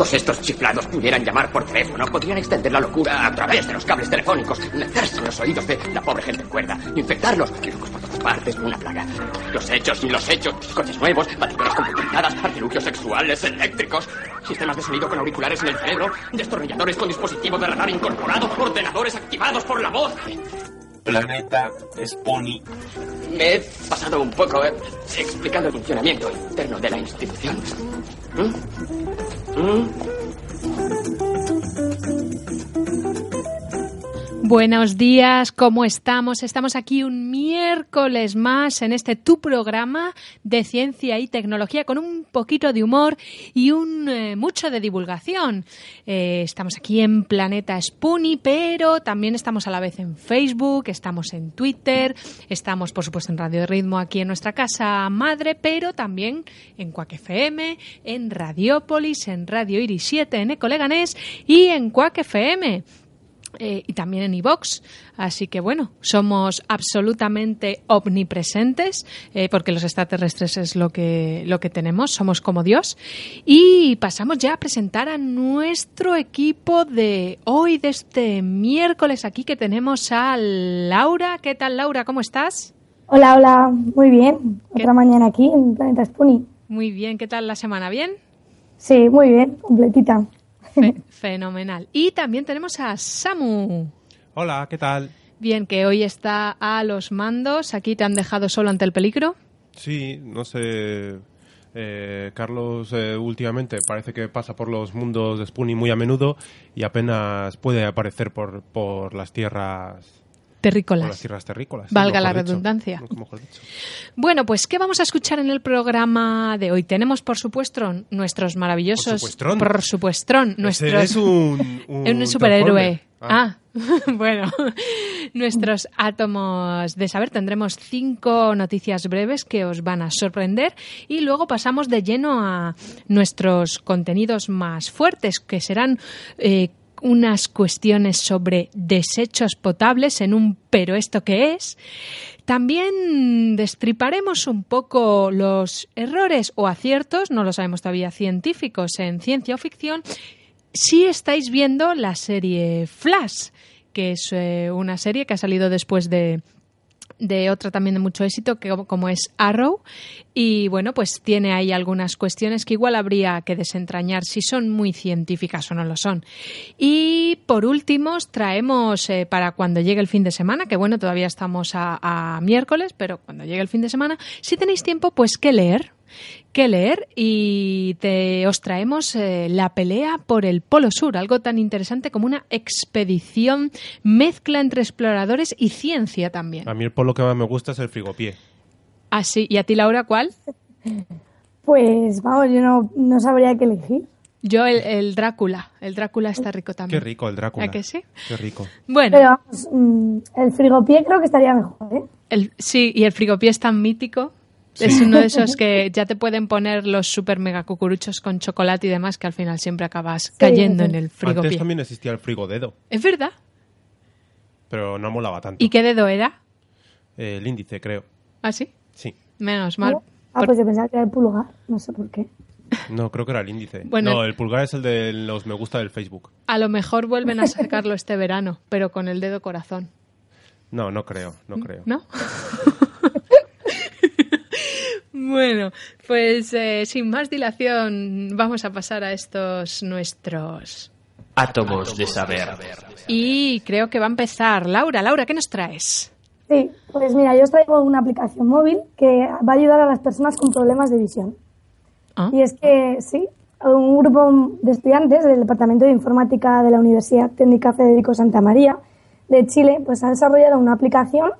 Todos estos chiflados pudieran llamar por teléfono, podrían extender la locura a través de los cables telefónicos, meterse en los oídos de la pobre gente cuerda, infectarlos, locos por todas partes, una plaga. Los hechos y los hechos, coches nuevos, batidoras computarizadas, artilugios sexuales, eléctricos, sistemas de sonido con auriculares en el cerebro, destornilladores con dispositivos de radar incorporado, ordenadores activados por la voz. Planeta Spony. Me he pasado un poco eh, explicando el funcionamiento interno de la institución. ¿Mm? ¿Mm? Buenos días, ¿cómo estamos? Estamos aquí un miércoles más en este tu programa de ciencia y tecnología con un poquito de humor y un eh, mucho de divulgación. Eh, estamos aquí en Planeta Spoonie, pero también estamos a la vez en Facebook, estamos en Twitter, estamos por supuesto en Radio Ritmo aquí en nuestra casa madre, pero también en Quack FM, en Radiópolis, en Radio Iris 7, en Ecoleganés y en Quack FM. Eh, y también en iVox. Así que bueno, somos absolutamente omnipresentes, eh, porque los extraterrestres es lo que, lo que tenemos, somos como Dios. Y pasamos ya a presentar a nuestro equipo de hoy, de este miércoles aquí, que tenemos a Laura. ¿Qué tal, Laura? ¿Cómo estás? Hola, hola, muy bien. Otra mañana aquí en Planeta Spoonie. Muy bien, ¿qué tal la semana? ¿Bien? Sí, muy bien, completita. Fe fenomenal. Y también tenemos a Samu. Hola, ¿qué tal? Bien, que hoy está a los mandos. Aquí te han dejado solo ante el peligro. Sí, no sé. Eh, Carlos eh, últimamente parece que pasa por los mundos de Spoonie muy a menudo y apenas puede aparecer por, por las tierras terrícolas. las tierras terrícolas. Valga la dicho. redundancia. Bueno, pues ¿qué vamos a escuchar en el programa de hoy? Tenemos, por supuesto, nuestros maravillosos... Por supuestrón. Por supuestrón. Ese es un, un, un superhéroe. Ah. Ah, bueno, nuestros átomos de saber. Tendremos cinco noticias breves que os van a sorprender y luego pasamos de lleno a nuestros contenidos más fuertes, que serán eh, unas cuestiones sobre desechos potables en un pero esto qué es. También destriparemos un poco los errores o aciertos, no lo sabemos todavía científicos en ciencia o ficción, si estáis viendo la serie Flash, que es eh, una serie que ha salido después de, de otra también de mucho éxito, que como es Arrow. Y bueno, pues tiene ahí algunas cuestiones que igual habría que desentrañar si son muy científicas o no lo son. Y por último, os traemos eh, para cuando llegue el fin de semana, que bueno, todavía estamos a, a miércoles, pero cuando llegue el fin de semana, si tenéis tiempo, pues qué leer que leer y te, os traemos eh, la pelea por el Polo Sur, algo tan interesante como una expedición mezcla entre exploradores y ciencia también. A mí el polo que más me gusta es el frigopié. Así, ¿y a ti Laura cuál? Pues vamos, yo no, no sabría qué elegir. Yo el, el Drácula, el Drácula está rico Qué también. rico el Drácula. ¿A que sí? Qué rico. Bueno, Pero vamos, mm, el frigopié creo que estaría mejor, ¿eh? el, sí, y el frigopié es tan mítico. Es uno de esos que ya te pueden poner los super mega cucuruchos con chocolate y demás que al final siempre acabas cayendo en el Antes frigopié. también existía el frigodedo, ¿Es verdad? pero no molaba tanto. ¿Y qué dedo era? Eh, el índice, creo. ¿Ah, sí? Sí. Menos mal. Ah, Por- pues yo pensaba que era el pulgar, no sé por qué. No, creo que era el índice. Bueno. no, el pulgar es el de los me gusta del Facebook. A lo mejor vuelven a sacarlo este verano, pero con el dedo corazón. No, no creo, no creo. ¿No? bueno, pues eh, sin más dilación vamos a pasar a estos nuestros... Átomos de saber. Y creo que va a empezar Laura. Laura, ¿qué nos traes? Sí, pues mira, yo os traigo una aplicación móvil que va a ayudar a las personas con problemas de visión. Ah, Y es que, sí, un grupo de estudiantes del Departamento de Informática de la Universidad Técnica Federico Santa María de Chile, pues ha desarrollado una aplicación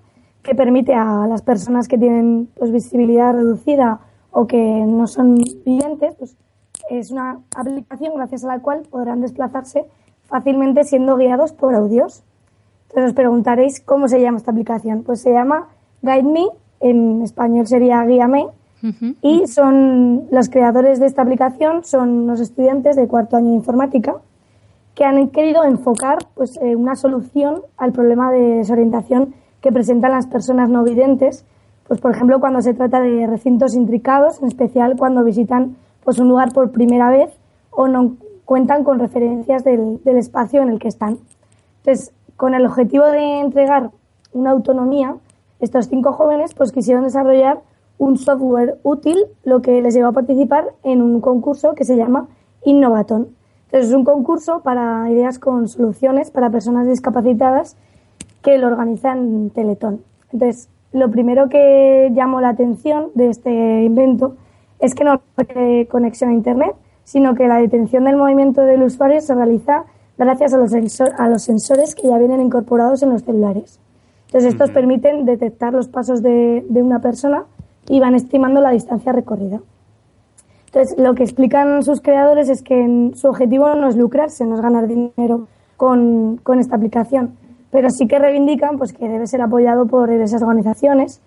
que permite a las personas que tienen pues, visibilidad reducida o que no son videntes, pues es una aplicación gracias a la cual podrán desplazarse fácilmente siendo guiados por audios. Entonces os preguntaréis cómo se llama esta aplicación. Pues se llama Guide Me, en español sería Guíame, ujú. y son los creadores de esta aplicación son los estudiantes de cuarto año de informática que han querido enfocar pues eh, una solución al problema de desorientación que presentan las personas no videntes, pues por ejemplo cuando se trata de recintos intricados, en especial cuando visitan pues un lugar por primera vez o no cuentan con referencias del, del espacio en el que están. Entonces, con el objetivo de entregar una autonomía, estos cinco jóvenes pues quisieron desarrollar un software útil, lo que les llevó a participar en un concurso que se llama Innovaton. Entonces es un concurso para ideas con soluciones para personas discapacitadas que lo organizan Teletón. Entonces, lo primero que llamó la atención de este invento es que no requiere conexión a Internet, sino que la detención del movimiento del usuario se realiza gracias a los, a los sensores que ya vienen incorporados en los celulares. Entonces, estos permiten detectar los pasos de, de una persona y van estimando la distancia recorrida. Entonces, lo que explican sus creadores es que su objetivo no es lucrarse, no es ganar dinero con, con esta aplicación, pero sí que reivindican pues, que debe ser apoyado por diversas organizaciones,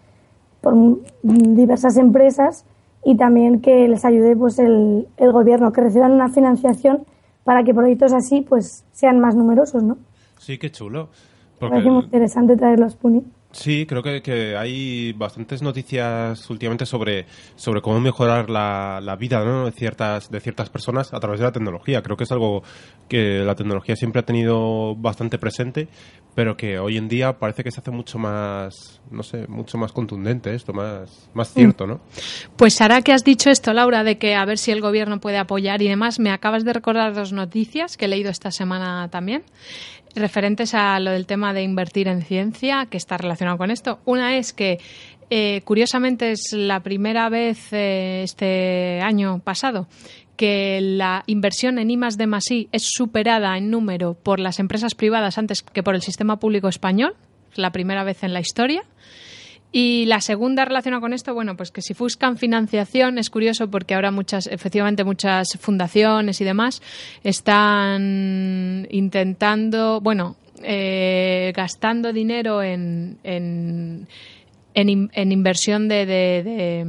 por diversas empresas y también que les ayude pues, el, el gobierno, que reciban una financiación para que proyectos así pues, sean más numerosos. ¿no? Sí, qué chulo. Me parece muy interesante traer los Puni. Sí, creo que, que, hay bastantes noticias últimamente sobre, sobre cómo mejorar la, la vida ¿no? de, ciertas, de ciertas personas a través de la tecnología. Creo que es algo que la tecnología siempre ha tenido bastante presente, pero que hoy en día parece que se hace mucho más, no sé, mucho más contundente esto, más, más cierto, ¿no? Pues ahora que has dicho esto, Laura, de que a ver si el gobierno puede apoyar y demás, me acabas de recordar dos noticias que he leído esta semana también referentes a lo del tema de invertir en ciencia, que está relacionado con esto. Una es que, eh, curiosamente, es la primera vez eh, este año pasado que la inversión en I de I es superada en número por las empresas privadas antes que por el sistema público español. Es la primera vez en la historia. Y la segunda relacionada con esto, bueno, pues que si buscan financiación es curioso porque ahora muchas, efectivamente muchas fundaciones y demás están intentando, bueno, eh, gastando dinero en, en, en, inversión de, de, de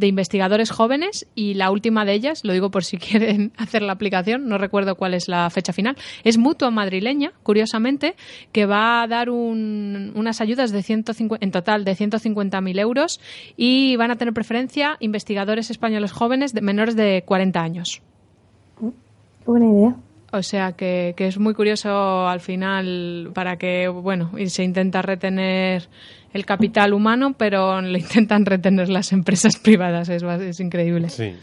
investigadores jóvenes y la última de ellas, lo digo por si quieren hacer la aplicación, no recuerdo cuál es la fecha final, es Mutua Madrileña, curiosamente, que va a dar un, unas ayudas de 150, en total de 150.000 euros y van a tener preferencia investigadores españoles jóvenes de menores de 40 años. Qué buena idea. O sea que, que es muy curioso al final para que, bueno, y se intenta retener el capital humano, pero le intentan retener las empresas privadas. Es, es increíble. Sí,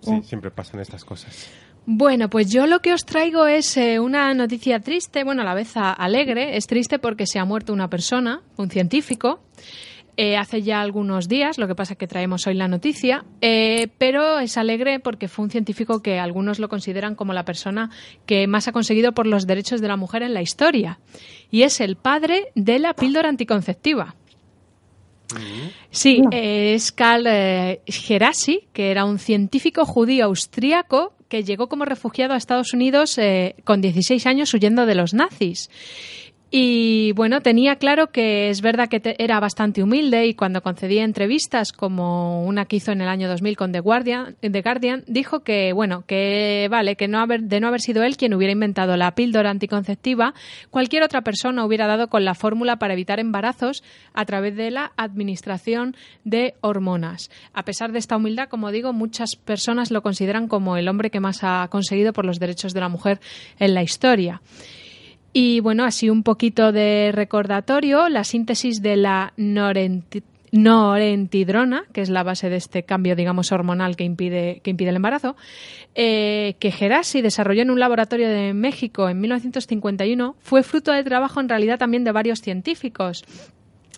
sí, siempre pasan estas cosas. Bueno, pues yo lo que os traigo es eh, una noticia triste, bueno, a la vez alegre. Es triste porque se ha muerto una persona, un científico, eh, hace ya algunos días, lo que pasa es que traemos hoy la noticia, eh, pero es alegre porque fue un científico que algunos lo consideran como la persona que más ha conseguido por los derechos de la mujer en la historia. Y es el padre de la píldora anticonceptiva. Sí, es Karl eh, Gerasi, que era un científico judío austríaco que llegó como refugiado a Estados Unidos con 16 años huyendo de los nazis. Y bueno, tenía claro que es verdad que era bastante humilde y cuando concedía entrevistas como una que hizo en el año 2000 con The Guardian, The Guardian dijo que bueno, que vale, que no haber, de no haber sido él quien hubiera inventado la píldora anticonceptiva, cualquier otra persona hubiera dado con la fórmula para evitar embarazos a través de la administración de hormonas. A pesar de esta humildad, como digo, muchas personas lo consideran como el hombre que más ha conseguido por los derechos de la mujer en la historia. Y bueno, así un poquito de recordatorio, la síntesis de la norentidrona, que es la base de este cambio, digamos, hormonal que impide, que impide el embarazo, eh, que Gerasi desarrolló en un laboratorio de México en 1951, fue fruto de trabajo en realidad también de varios científicos.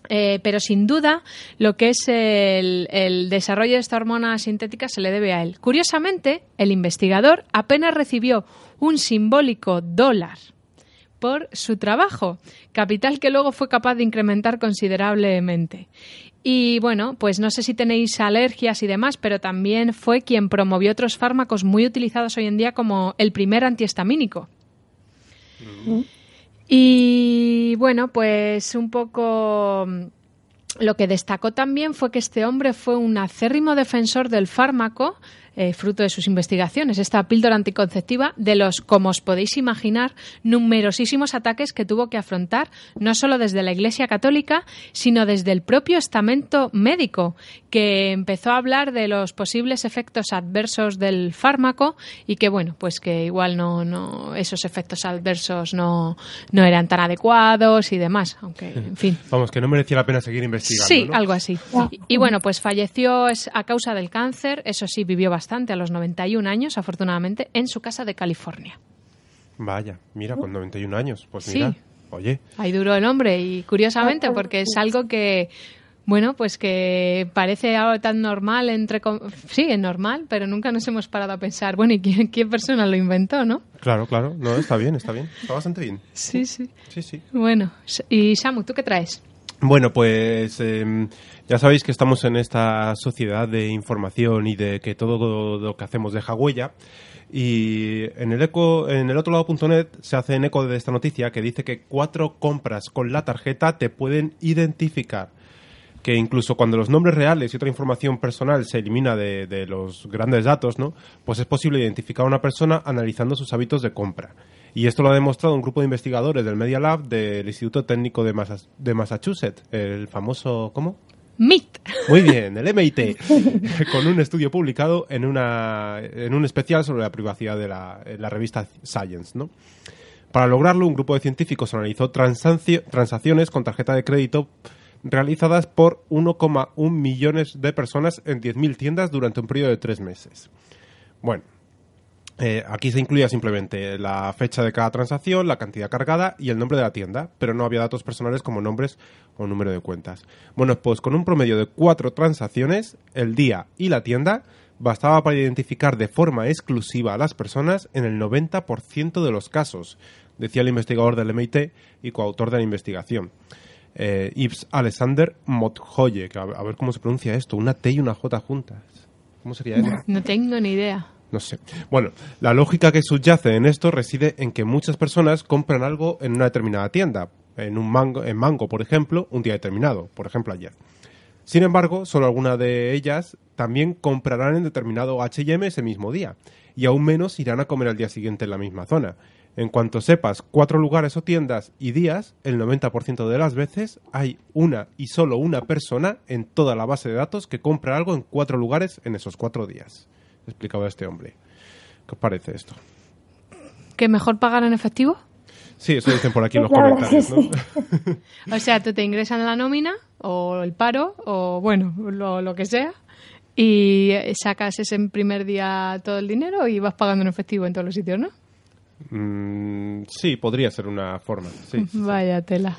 Eh, pero sin duda lo que es el, el, desarrollo de esta hormona sintética se le debe a él. Curiosamente, el investigador apenas recibió un simbólico dólar por su trabajo, capital que luego fue capaz de incrementar considerablemente. Y bueno, pues no sé si tenéis alergias y demás, pero también fue quien promovió otros fármacos muy utilizados hoy en día como el primer antihistamínico. Mm. Y bueno, pues un poco lo que destacó también fue que este hombre fue un acérrimo defensor del fármaco eh, fruto de sus investigaciones, esta píldora anticonceptiva, de los, como os podéis imaginar, numerosísimos ataques que tuvo que afrontar, no solo desde la Iglesia Católica, sino desde el propio estamento médico, que empezó a hablar de los posibles efectos adversos del fármaco y que, bueno, pues que igual no, no esos efectos adversos no, no eran tan adecuados y demás, aunque, en fin. Vamos, que no merecía la pena seguir investigando. Sí, ¿no? algo así. Y, y bueno, pues falleció es- a causa del cáncer, eso sí, vivió bastante, a los 91 años, afortunadamente, en su casa de California. Vaya, mira, con 91 años. Pues Sí. mira, oye, Ahí duró el hombre y curiosamente porque es algo que bueno, pues que parece algo tan normal entre sí, es normal, pero nunca nos hemos parado a pensar, bueno, ¿y quién, qué persona lo inventó, no? claro, claro. No, está bien, está bien. Está bastante bien. Sí, sí. Sí, sí. Bueno, y Samu, ¿tú qué traes? Bueno, pues em, ya sabéis que estamos en esta sociedad de información y de que todo lo que hacemos deja huella. Y en el, eco, en el otro lado.net se hace eco de esta noticia que dice que cuatro compras con la tarjeta te pueden identificar. Que incluso cuando los nombres reales y otra información personal se elimina de, de los grandes datos, ¿no? Pues es posible identificar a una persona analizando sus hábitos de compra. Y esto lo ha demostrado un grupo de investigadores del Media Lab del Instituto Técnico de, Massa- de Massachusetts, el famoso, ¿cómo? MIT. Muy bien, el MIT, con un estudio publicado en, una, en un especial sobre la privacidad de la, revista Science. ¿no? Para lograrlo, un grupo de científicos analizó transacciones con tarjeta de crédito realizadas por 1,1 millones de personas en 10.000 tiendas durante un periodo de tres meses. Bueno, eh, aquí se incluía simplemente la fecha de cada transacción, la cantidad cargada y el nombre de la tienda, pero no había datos personales como nombres o número de cuentas. Bueno, pues con un promedio de cuatro transacciones, el día y la tienda, bastaba para identificar de forma exclusiva a las personas en el 90% de los casos, decía el investigador del MIT y coautor de la investigación. Eh, Yves Alexander Mothoye, que a, a ver cómo se pronuncia esto, una T y una J juntas. ¿Cómo sería eso? No tengo ni idea. No sé. Bueno, la lógica que subyace en esto reside en que muchas personas compran algo en una determinada tienda, en un mango, en Mango, por ejemplo, un día determinado, por ejemplo ayer. Sin embargo, solo algunas de ellas también comprarán en determinado H&M ese mismo día, y aún menos irán a comer al día siguiente en la misma zona. En cuanto sepas cuatro lugares o tiendas y días, el 90% de las veces hay una y solo una persona en toda la base de datos que compra algo en cuatro lugares en esos cuatro días explicaba este hombre. ¿Qué os parece esto? ¿Que mejor pagar en efectivo? Sí, eso dicen por aquí en los comentarios. O sea, tú te ingresan la nómina o el paro o bueno, lo, lo que sea y sacas ese primer día todo el dinero y vas pagando en efectivo en todos los sitios, ¿no? Mm, sí, podría ser una forma. Sí, sí, sí. Vaya tela.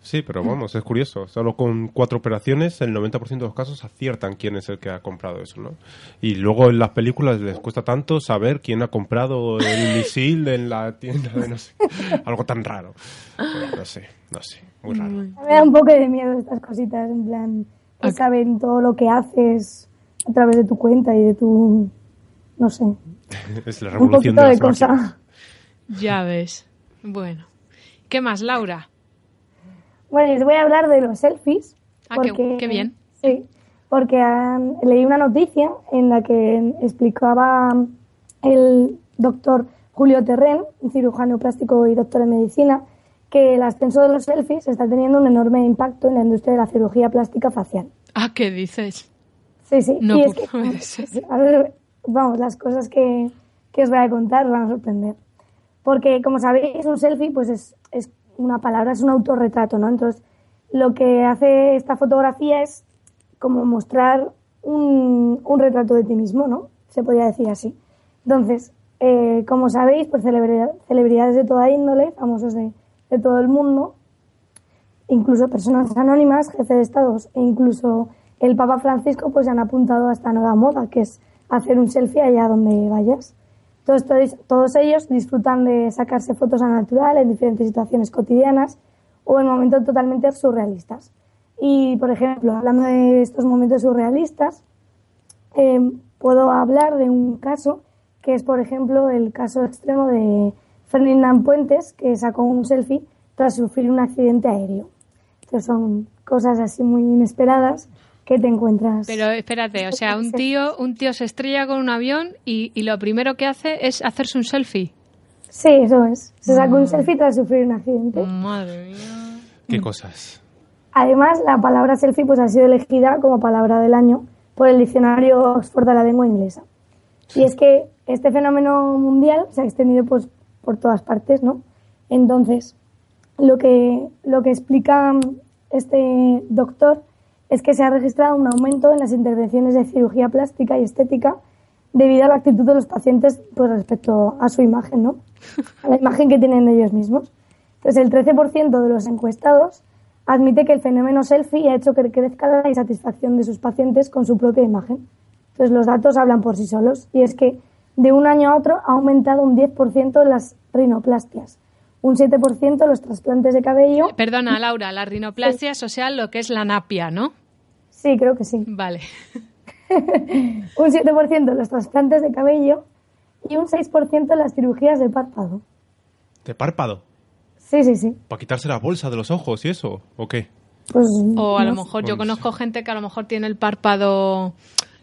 Sí, pero vamos, es curioso. Solo con cuatro operaciones, el 90% de los casos aciertan quién es el que ha comprado eso, ¿no? Y luego en las películas les cuesta tanto saber quién ha comprado el misil en la tienda de no sé. Algo tan raro. Bueno, no sé, no sé. Muy raro. Me da un poco de miedo estas cositas, en plan, que saben todo lo que haces a través de tu cuenta y de tu, no sé, un Es la revolución poquito de de las cosa. máquinas. Ya ves. Bueno. ¿Qué más, Laura? Bueno, les voy a hablar de los selfies. Ah, qué- qué bien. Sí, porque han- leí una noticia en la que explicaba el doctor Julio Terren, cirujano plástico y doctor en medicina, que el ascenso de los selfies está teniendo un enorme impacto en la industria de la cirugía plástica facial. Ah, ¿qué dices? Sí, sí. No es que, ser. a ver, vamos, las cosas que, que os voy a contar os van a sorprender. Porque, como sabéis, un selfie pues es, es una palabra, es un autorretrato, ¿no? Entonces, lo que hace esta fotografía es como mostrar un, un retrato de ti mismo, ¿no? Se podría decir así. Entonces, eh, como sabéis, pues celebridad- celebridades de toda índole, famosos de, de todo el mundo, incluso personas anónimas, jefes de estados e incluso el Papa Francisco pues han apuntado a esta nueva moda, que es hacer un selfie allá donde vayas. Todos, todos, ellos disfrutan de sacarse fotos a natural en diferentes situaciones cotidianas o en momentos totalmente surrealistas. Y, por ejemplo, hablando de estos momentos surrealistas, eh, puedo hablar de un caso que es, por ejemplo, el caso extremo de Ferdinand Puentes, que sacó un selfie tras sufrir un accidente aéreo. Entonces son cosas así muy inesperadas ¿qué te encuentras? Pero espérate, o sea, un tío, un tío se estrella con un avión y, y lo primero que hace es hacerse un selfie. Sí, eso es. Se sacó un selfie tras sufrir un accidente. Madre mía. ¿Qué cosas? Además, la palabra selfie pues, ha sido elegida como palabra del año por el diccionario Oxford de la lengua inglesa. Y es que este fenómeno mundial se ha extendido pues, por todas partes, ¿no? Entonces, lo que, lo que explica este doctor es que se ha registrado un aumento en las intervenciones de cirugía plástica y estética debido a la actitud de los pacientes pues, respecto a su imagen, ¿no? A la imagen que tienen ellos mismos. Entonces, el 13% de los encuestados admite que el fenómeno selfie ha hecho que crezca la insatisfacción de sus pacientes con su propia imagen. Entonces, los datos hablan por sí solos y es que de un año a otro ha aumentado un 10% las rinoplastias, un 7% los trasplantes de cabello. Perdona, Laura, la rinoplastia es, o sea, lo que es la napia, ¿no? Sí, creo que sí. Vale. un 7% los trasplantes de cabello y un 6% las cirugías de párpado. ¿De párpado? Sí, sí, sí. ¿Para quitarse la bolsa de los ojos y eso? ¿O qué? Pues, O a lo sé. mejor yo Bueno, conozco gente que a lo mejor tiene el párpado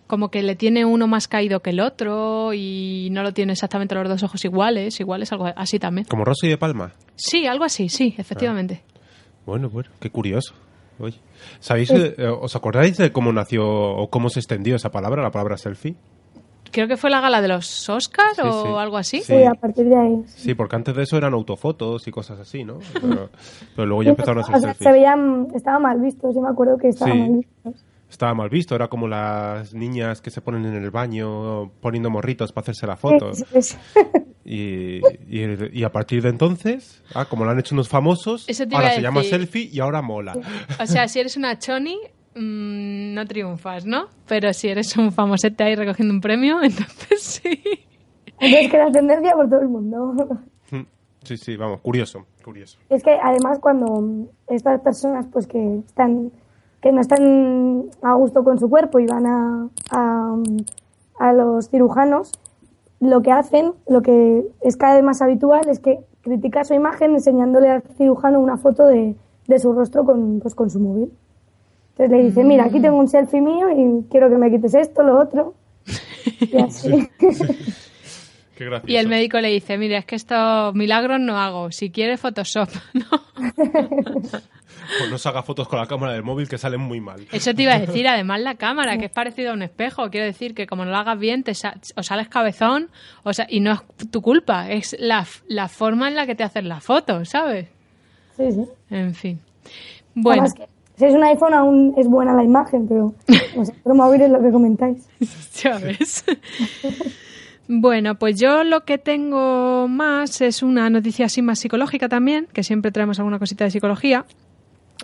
como que le tiene uno más caído que el otro y no lo tiene exactamente los dos ojos iguales, igual es algo así también. ¿Como Rosy de Palma? Sí, algo así, sí, efectivamente. Bueno, bueno, qué curioso. Oye, ¿sabéis, eh, os acordáis de cómo nació o cómo se extendió esa palabra, la palabra selfie? Creo que fue la gala de los Oscars Sí, o sí. algo así. Sí. Sí, a partir de ahí. Sí, porque antes de eso eran autofotos y cosas así, ¿no? Pero, pero luego ya empezaron a O hacer sea, se selfies. veían, estaba mal visto, yo me acuerdo que estaba Sí. mal visto. Estaba mal visto, era como las niñas que se ponen en el baño poniendo morritos para hacerse la foto. Sí, sí, sí. Y, y- y a partir de entonces, ah, como lo han hecho unos famosos, ahora a se llama selfie y ahora mola. O sea, si eres una choni, mm, no triunfas, ¿no? Pero si eres un famosete ahí recogiendo un premio, entonces sí. Entonces que la tendencia por todo el mundo. Sí, sí, vamos, curioso, curioso. Es que además cuando estas personas pues que están que no están a gusto con su cuerpo y van a, a, a los cirujanos, lo que hacen, lo que es cada vez más habitual es que critica su imagen enseñándole al cirujano una foto de, de su rostro con, pues, con su móvil. Entonces le dice, mira, aquí tengo un selfie mío y quiero que me quites esto, lo otro. Y así. Qué gracioso. Y el médico le dice, mira, es que estos milagros no hago. Si quiere Photoshop, ¿no? Pues no se haga fotos con la cámara del móvil que salen muy mal. Eso te iba a decir, además la cámara, que es parecido a un espejo. Quiero decir que como no lo hagas bien, te sa- o sales cabezón, o sea, y no es tu culpa, es la, la forma en la que te haces la foto, ¿sabes? Sí, sí. En fin. Bueno, Además que si es un iPhone aún es buena la imagen, pero otro móvil es lo que comentáis. ya ves. Bueno, pues yo lo que tengo más es una noticia así más psicológica también, que siempre traemos alguna cosita de psicología.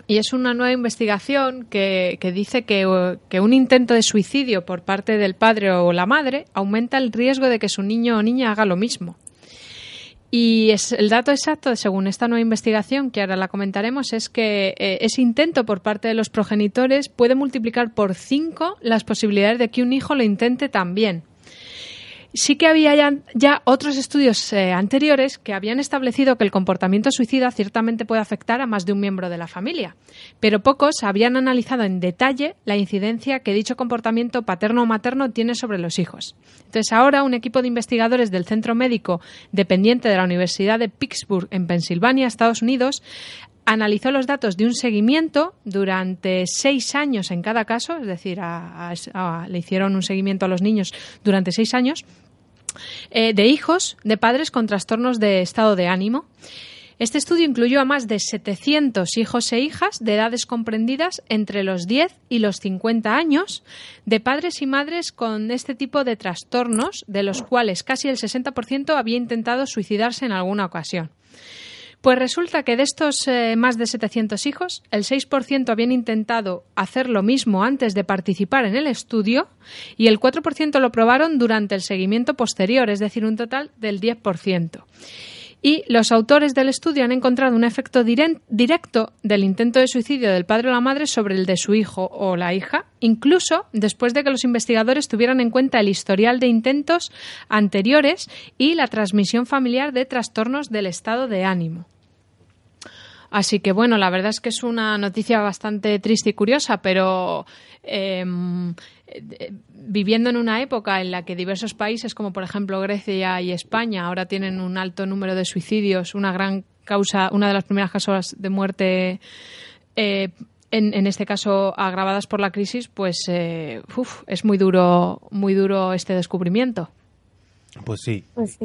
Y es una nueva investigación que, dice que, que un intento de suicidio por parte del padre o la madre aumenta el riesgo de que su niño o niña haga lo mismo. Y es, el dato exacto, según esta nueva investigación, que ahora la comentaremos, es que eh, ese intento por parte de los progenitores puede multiplicar por cinco las posibilidades de que un hijo lo intente también. Sí que había ya, otros estudios eh, anteriores que habían establecido que el comportamiento suicida ciertamente puede afectar a más de un miembro de la familia, pero pocos habían analizado en detalle la incidencia que dicho comportamiento paterno o materno tiene sobre los hijos. Entonces ahora un equipo de investigadores del centro médico dependiente de la Universidad de Pittsburgh en Pensilvania, Estados Unidos, analizó los datos de un seguimiento durante seis años en cada caso, es decir, a- le hicieron un seguimiento a los niños durante seis años, eh, de hijos de padres con trastornos de estado de ánimo. Este estudio incluyó a más de 700 hijos e hijas de edades comprendidas entre los 10 y los 50 años, de padres y madres con este tipo de trastornos, de los cuales casi el 60% había intentado suicidarse en alguna ocasión. Pues resulta que de estos eh, más de 700 hijos, el 6% habían intentado hacer lo mismo antes de participar en el estudio y el 4% lo probaron durante el seguimiento posterior, es decir, un total del 10%. Y los autores del estudio han encontrado un efecto directo del intento de suicidio del padre o la madre sobre el de su hijo o la hija, incluso después de que los investigadores tuvieran en cuenta el historial de intentos anteriores y la transmisión familiar de trastornos del estado de ánimo. Así que bueno, la verdad es que es una noticia bastante triste y curiosa, pero em, eh, viviendo en una época en la que diversos países, como por ejemplo Grecia y España, ahora tienen un alto número de suicidios, una gran causa, una de las primeras causas de muerte. eh, en, en este caso agravadas por la crisis, pues eh, uf, es muy duro, muy duro este descubrimiento. Pues sí, Pues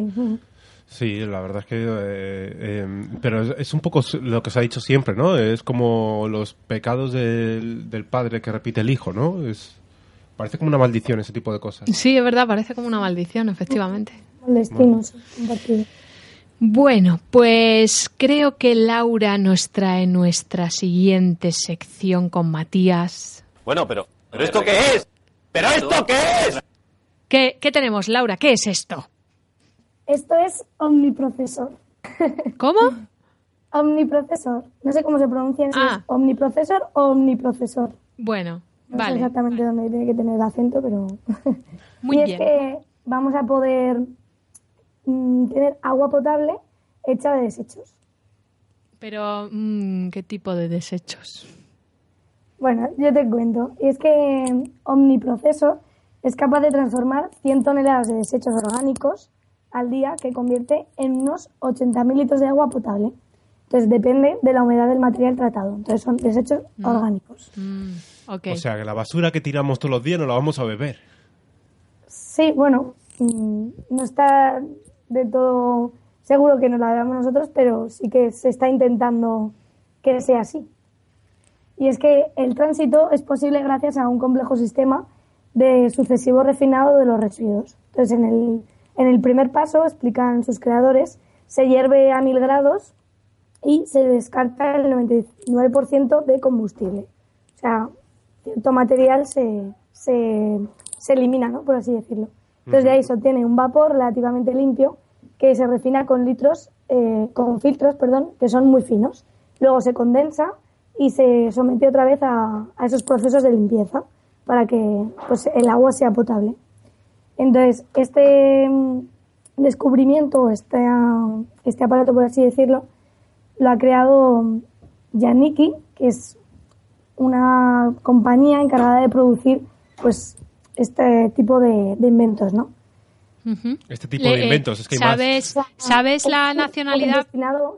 sí. la verdad es que... eh, eh, pero es, es un poco lo que se ha dicho siempre, ¿no? Es como los pecados del, del padre que repite el hijo, ¿no? Es, parece como una maldición ese tipo de cosas. Sí, es verdad, parece como una maldición, efectivamente. Destino compartido. Bueno, pues creo que Laura nos trae nuestra siguiente sección con Matías. Bueno, pero. ¿Pero esto qué es? ¿Pero esto qué es? ¿Qué, qué tenemos, Laura? ¿Qué es esto? Esto es omniprocesor. ¿Cómo? Omniprocesor. No sé cómo se pronuncia, si Ah. es omniprocesor o omniprocesor. Bueno, No sé exactamente dónde tiene que tener el acento, pero... Muy y bien. es que vamos a poder mm, tener agua potable hecha de desechos. Pero, mm, ¿qué tipo de desechos? Bueno, yo te cuento. Y es que Omniprocesor es capaz de transformar 100 toneladas de desechos orgánicos al día que convierte en unos 80.000 litros de agua potable. Entonces depende de la humedad del material tratado. Entonces son desechos orgánicos. Mm, O sea, que la basura que tiramos todos los días no la vamos a beber. Sí, bueno, mm, no está de todo seguro que nos la veamos nosotros, pero sí que se está intentando que sea así. Y es que el tránsito es posible gracias a un complejo sistema de sucesivo refinado de los residuos. Entonces, en el, en el primer paso, explican sus creadores, se hierve a mil grados y se descarta el 99% de combustible. O sea, cierto material se, se, se elimina, ¿no? por así decirlo. Entonces de ahí se obtiene un vapor relativamente limpio que se refina con litros, eh, con filtros, perdón, que son muy finos. Luego se condensa y se somete otra vez a, a esos procesos de limpieza para que pues, el agua sea potable. Entonces, este mm, descubrimiento, este, este aparato, por así decirlo, lo ha creado Yaniki, que es una compañía encargada de producir pues este tipo de, de inventos, ¿no? Este tipo Le- de eh, inventos, es que hay más. ¿Sabes, ¿sabes la nacionalidad?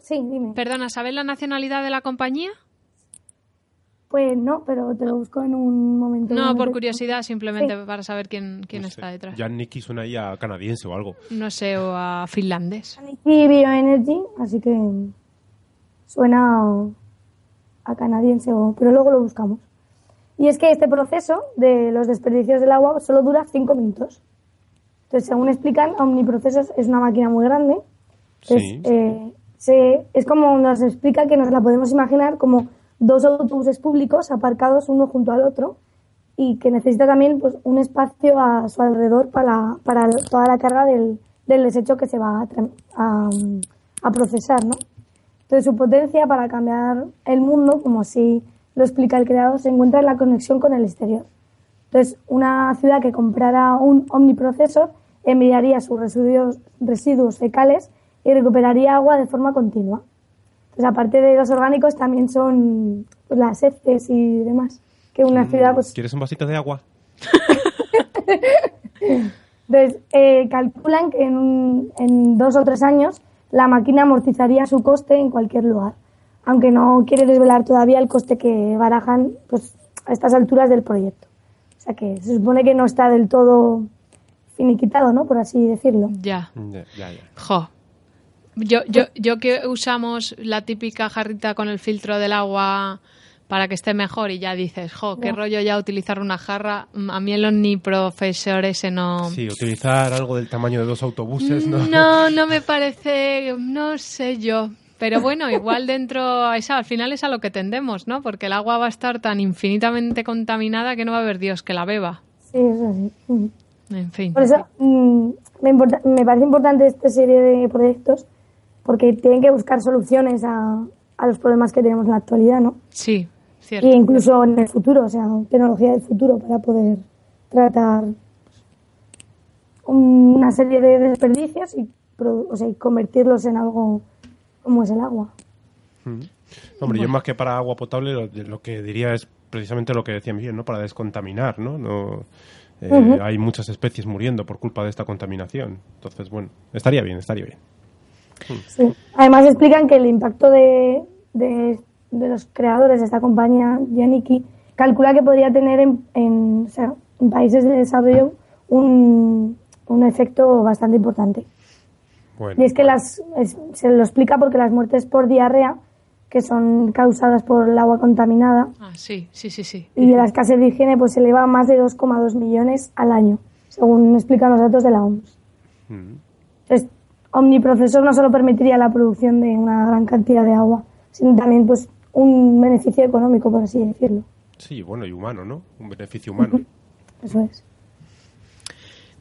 Sí, dime. Perdona, ¿sabes la nacionalidad de la compañía? Pues no, pero te lo busco en un momento. No, por curiosidad, simplemente Sí. para saber quién, quién No está sé. detrás. Jan Nicky suena ahí a canadiense o algo. No sé, o a finlandés. Bioenergy, así que suena a canadiense, o- pero luego lo buscamos. Y es que este proceso de los desperdicios del agua solo dura cinco minutos. Entonces, según explican, Omniprocesos es una máquina muy grande. Sí. eh, se- es como nos explica que nos la podemos imaginar como dos autobuses públicos aparcados uno junto al otro y que necesita también pues, un espacio a su alrededor para, para toda la carga del, del desecho que se va a, a, a procesar, ¿no? Entonces su potencia para cambiar el mundo, como así lo explica el creador, se encuentra en la conexión con el exterior. Entonces, una ciudad que comprara un omniprocesor enviaría sus residuos, residuos fecales y recuperaría agua de forma continua. Entonces, aparte de los orgánicos, también son pues, las heces y demás. Que una ciudad, pues, ¿Quieres un vasito de agua? Entonces, eh, calculan que en, un- en dos o tres años la máquina amortizaría su coste en cualquier lugar, aunque no quiere desvelar todavía el coste que barajan pues, a estas alturas del proyecto. O sea que se supone que no está del todo finiquitado, ¿no? Por así decirlo. Ya. Ya, ya. ya. Jo. Yo, yo, yo que usamos la típica jarrita con el filtro del agua para que esté mejor y ya dices, jo, qué rollo ya utilizar una jarra. Mm, A mí el omniprofesor ese no... Sí, utilizar algo del tamaño de dos autobuses, ¿no? No, no me parece, no sé yo. Pero bueno, igual dentro, esa, al final es a lo que tendemos, ¿no? Porque el agua va a estar tan infinitamente contaminada que no va a haber Dios que la beba. Sí, eso sí. En fin. Por eso mm, me, importa- me parece importante esta serie de proyectos porque tienen que buscar soluciones a, a los problemas que tenemos en la actualidad, ¿no? Sí, cierto. y incluso en el futuro, o sea, tecnología del futuro para poder tratar una serie de desperdicios y, o sea, y convertirlos en algo como es el agua. Hombre, yo más que para agua potable lo, lo que diría es precisamente lo que decía Miguel, ¿no? Para descontaminar, ¿no? no eh, Hay muchas especies muriendo por culpa de esta contaminación. Entonces, bueno, estaría bien, estaría bien. Sí. Además explican que el impacto de, de, de los creadores de esta compañía, Yaniki, calcula que podría tener en, en, o sea, en países de desarrollo un, un efecto bastante importante. Bueno, Y es que las, es- se lo explica porque las muertes por diarrea, que son causadas por el agua contaminada, Ah, sí, sí, sí, sí. y de la escasez de higiene, pues se eleva a más de 2,2 millones al año, según explican los datos de la OMS. mm, Entonces, omniprocesor no solo permitiría la producción de una gran cantidad de agua, sino también pues un beneficio económico, por así decirlo. sí, bueno, y humano, ¿no? Un beneficio humano. Eso es.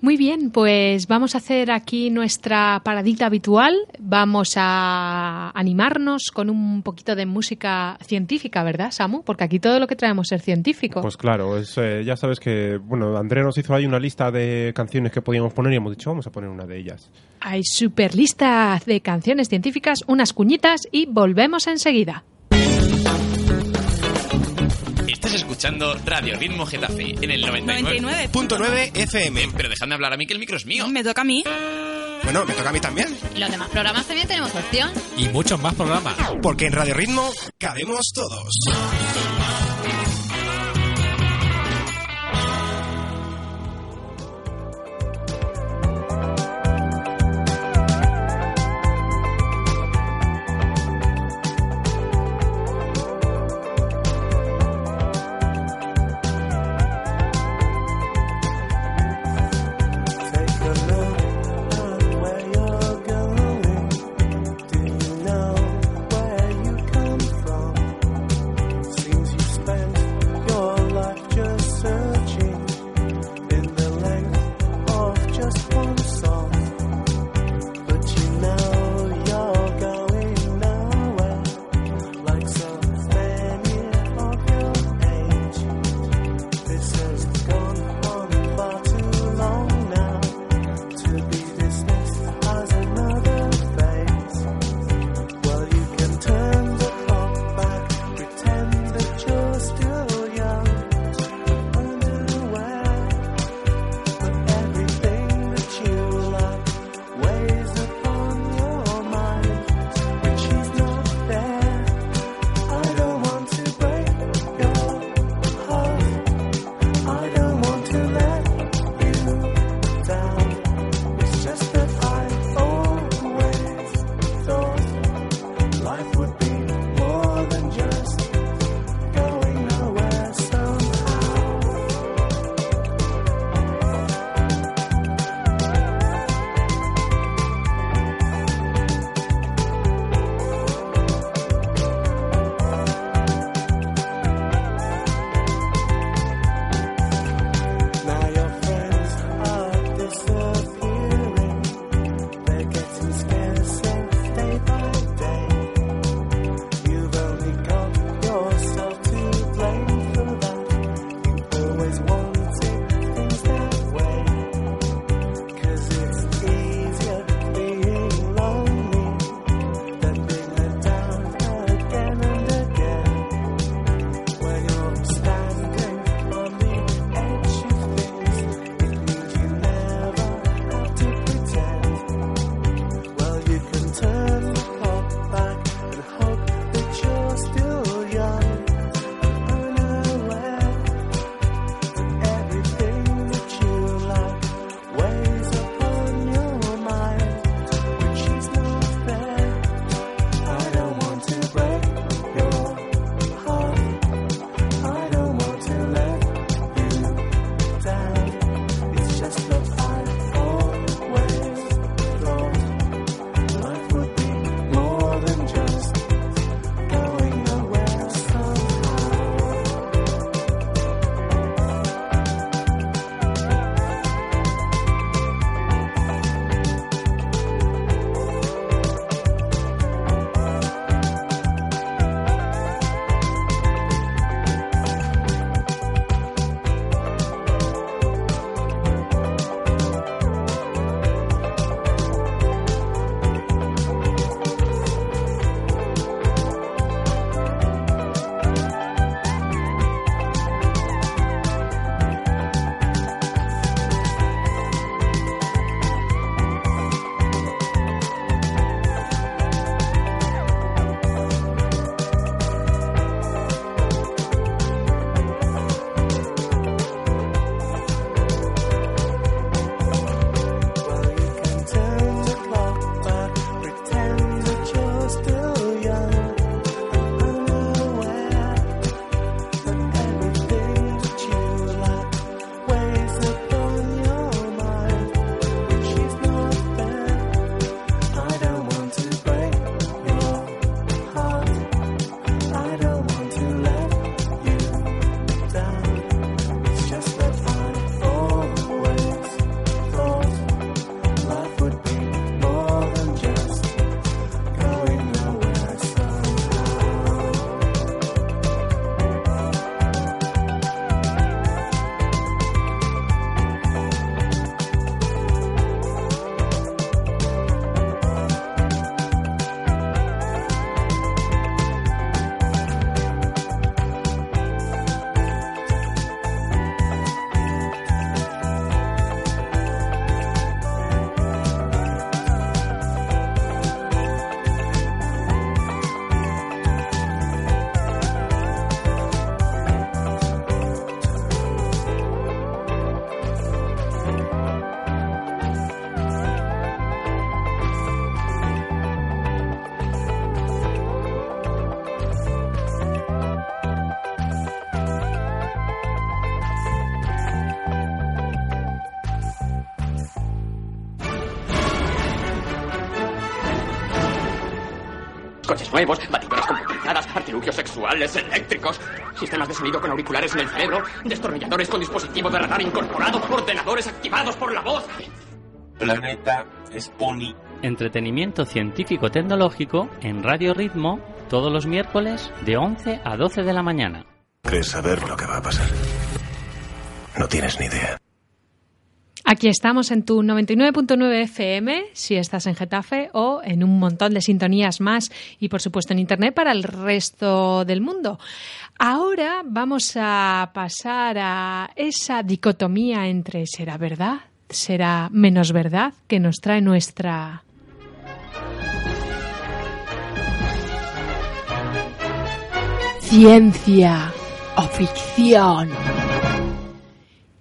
Muy bien, pues vamos a hacer aquí nuestra paradita habitual. Vamos a animarnos con un poquito de música científica, ¿verdad, Samu? Porque aquí todo lo que traemos es científico. Pues claro, es, eh, ya sabes que, bueno, Andrea nos hizo ahí una lista de canciones que podíamos poner y hemos dicho, vamos a poner una de ellas. Hay super lista de canciones científicas, unas cuñitas y volvemos enseguida. Escuchando Radio Ritmo Getafe en el 99. 99.9 FM. Pero dejadme hablar a mí que el micro es mío. Me toca a mí. Bueno, me toca a mí también. Los demás programas también tenemos opción. Y muchos más programas. Porque en Radio Ritmo cabemos todos. Coches nuevos, batidoras computarizadas, artilugios sexuales, eléctricos, sistemas de sonido con auriculares en el cerebro, destornilladores con dispositivo de radar incorporado, ordenadores activados por la voz. Planeta Spony. Entretenimiento científico-tecnológico en Radio Ritmo todos los miércoles de 11 a 12 de la mañana. ¿Crees saber lo que va a pasar? No tienes ni idea. Aquí estamos en tu 99.9 FM, si estás en Getafe, o en un montón de sintonías más y, por supuesto, en Internet para el resto del mundo. Ahora vamos a pasar a esa dicotomía entre será verdad, será menos verdad, que nos trae nuestra ciencia o ficción.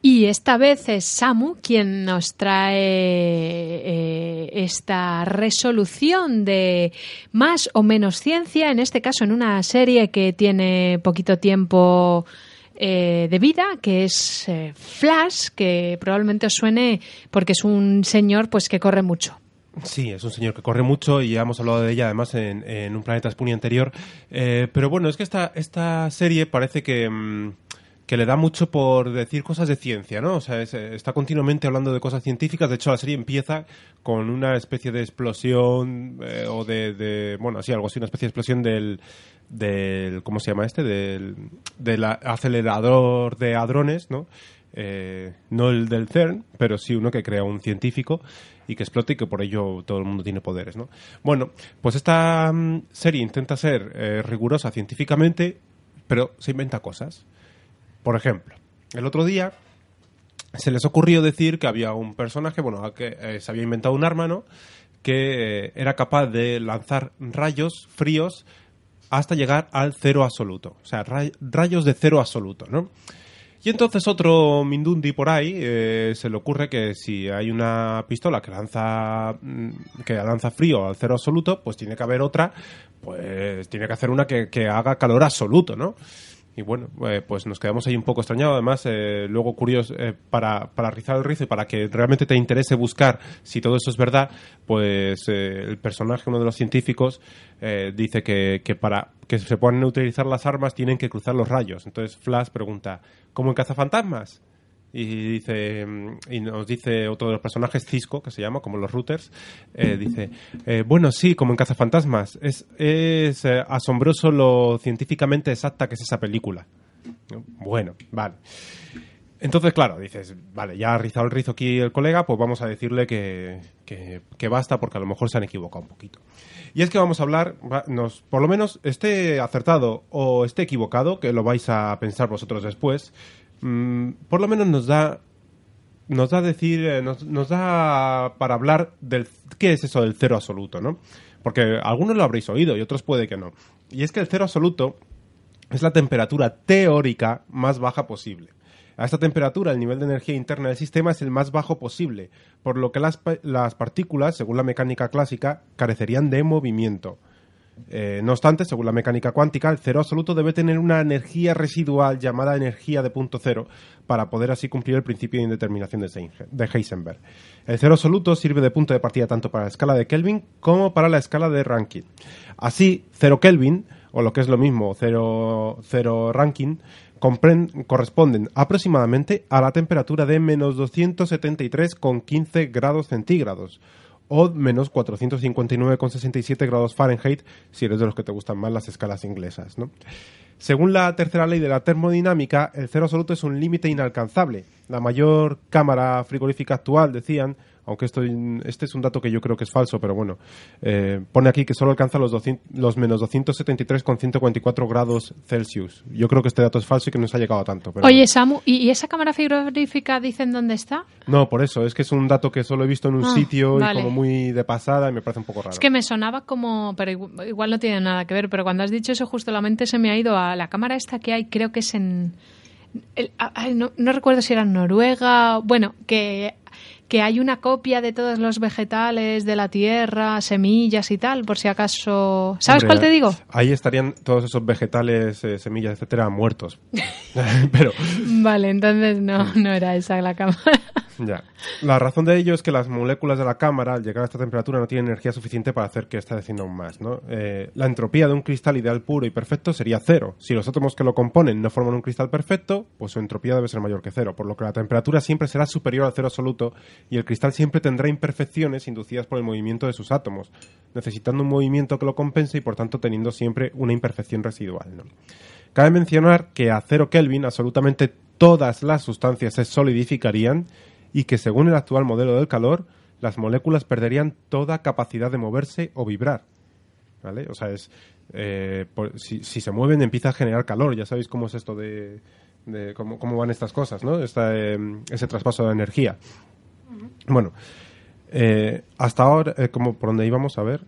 Y esta vez es Samu quien nos trae eh, esta resolución de más o menos ciencia, en este caso en una serie que tiene poquito tiempo eh, de vida, que es eh, Flash, que probablemente os suene porque es un señor pues que corre mucho. Sí, es un señor que corre mucho y ya hemos hablado de ella además en, un Planeta Spoonie anterior. Pero bueno, es que esta, esta serie parece que, mm, que le da mucho por decir cosas de ciencia, ¿no? O sea, es- está continuamente hablando de cosas científicas. De hecho, la serie empieza con una especie de explosión eh, o de, de- bueno, así, algo así, una especie de explosión del, ¿cómo se llama este? Del, acelerador de hadrones, ¿no? Eh, no el del CERN, pero sí uno que crea un científico y que explota y que por ello todo el mundo tiene poderes, ¿no? Bueno, pues esta mm, serie intenta ser eh, rigurosa científicamente, pero se inventa cosas. Por ejemplo, el otro día se les ocurrió decir que había un personaje, bueno, que eh, se había inventado un arma, ¿no? Que eh, era capaz de lanzar rayos fríos hasta llegar al cero absoluto. O sea, ray- rayos de cero absoluto, ¿no? Y entonces otro Mindundi por ahí eh, se le ocurre que si hay una pistola que lanza mm, que lanza frío al cero absoluto, pues tiene que haber otra, pues tiene que hacer una que, que haga calor absoluto, ¿no? Y bueno, eh, pues nos quedamos ahí un poco extrañados. Además, eh, luego curioso, eh, para, para rizar el rizo y para que realmente te interese buscar si todo eso es verdad, pues eh, el personaje, uno de los científicos, eh, dice que, que para que se puedan utilizar las armas tienen que cruzar los rayos. Entonces Flash pregunta, ¿cómo en cazafantasmas? Y dice mm, y nos dice otro de los personajes, Cisco, que se llama, como los routers, eh, dice, eh, bueno, sí, como en Cazafantasmas, es, es eh, asombroso lo científicamente exacta que es esa película. Bueno, vale. Entonces, claro, dices, vale, ya ha rizado el rizo aquí el colega, pues vamos a decirle que, que, basta porque a lo mejor se han equivocado un poquito. Y es que vamos a hablar, nos, por lo menos esté acertado o esté equivocado, que lo vais a pensar vosotros después, mm, por lo menos nos da nos da decir, eh, nos, nos da para hablar del qué es eso del cero absoluto, ¿no? Porque algunos lo habréis oído y otros puede que no. Y es que el cero absoluto es la temperatura teórica más baja posible. A esta temperatura, el nivel de energía interna del sistema es el más bajo posible, por lo que las, las partículas, según la mecánica clásica, carecerían de movimiento. Eh, no obstante, según la mecánica cuántica, el cero absoluto debe tener una energía residual llamada energía de punto cero para poder así cumplir el principio de indeterminación de Heisenberg. El cero absoluto sirve de punto de partida tanto para la escala de Kelvin como para la escala de Rankine. Así, cero Kelvin, o lo que es lo mismo, cero, cero Rankine, corresponden aproximadamente a la temperatura de menos 273,15 grados centígrados o menos 459,67 grados Fahrenheit si eres de los que te gustan más las escalas inglesas. ¿no? Según la tercera ley de la termodinámica, el cero absoluto es un límite inalcanzable. La mayor cámara frigorífica actual, decían, aunque esto, este es un dato que yo creo que es falso, pero bueno, eh, pone aquí que solo alcanza los, 200 los menos 273,144 grados Celsius. Yo creo que este dato es falso y que no se ha llegado a tanto. Pero Oye, Samu, ¿y, esa cámara frigorífica dicen dónde está? No, por eso, es que es un dato que solo he visto en un Ah, sitio vale. y como muy de pasada y me parece un poco raro. Es que me sonaba como, pero igu- igual no tiene nada que ver, pero cuando has dicho eso justo la mente se me ha ido a la cámara esta que hay, creo que es en... el- no, no recuerdo si era en Noruega, bueno, que que hay una copia de todos los vegetales de la tierra, semillas y tal, por si acaso... ¿Sabes Hombre, cuál te digo? Ahí estarían todos esos vegetales, eh, semillas, etcétera, muertos. Pero, Vale, entonces no, no era esa la cámara. ya. La razón de ello es que las moléculas de la cámara, al llegar a esta temperatura, no tienen energía suficiente para hacer que esté descienda aún más. ¿no? Eh, la entropía de un cristal ideal puro y perfecto sería cero. Si los átomos que lo componen no forman un cristal perfecto, pues su entropía debe ser mayor que cero, por lo que la temperatura siempre será superior al cero absoluto y el cristal siempre tendrá imperfecciones inducidas por el movimiento de sus átomos, necesitando un movimiento que lo compense y por tanto teniendo siempre una imperfección residual. Cabe mencionar que a cero Kelvin absolutamente todas las sustancias se solidificarían y que según el actual modelo del calor, las moléculas perderían toda capacidad de moverse o vibrar. ¿Vale? O sea, es, eh, si, se mueven empieza a generar calor. Ya sabéis cómo es esto de, de cómo, cómo van estas cosas, ¿no? Esta, eh, ese traspaso de energía. Bueno, eh, hasta ahora, eh, como por donde íbamos a ver,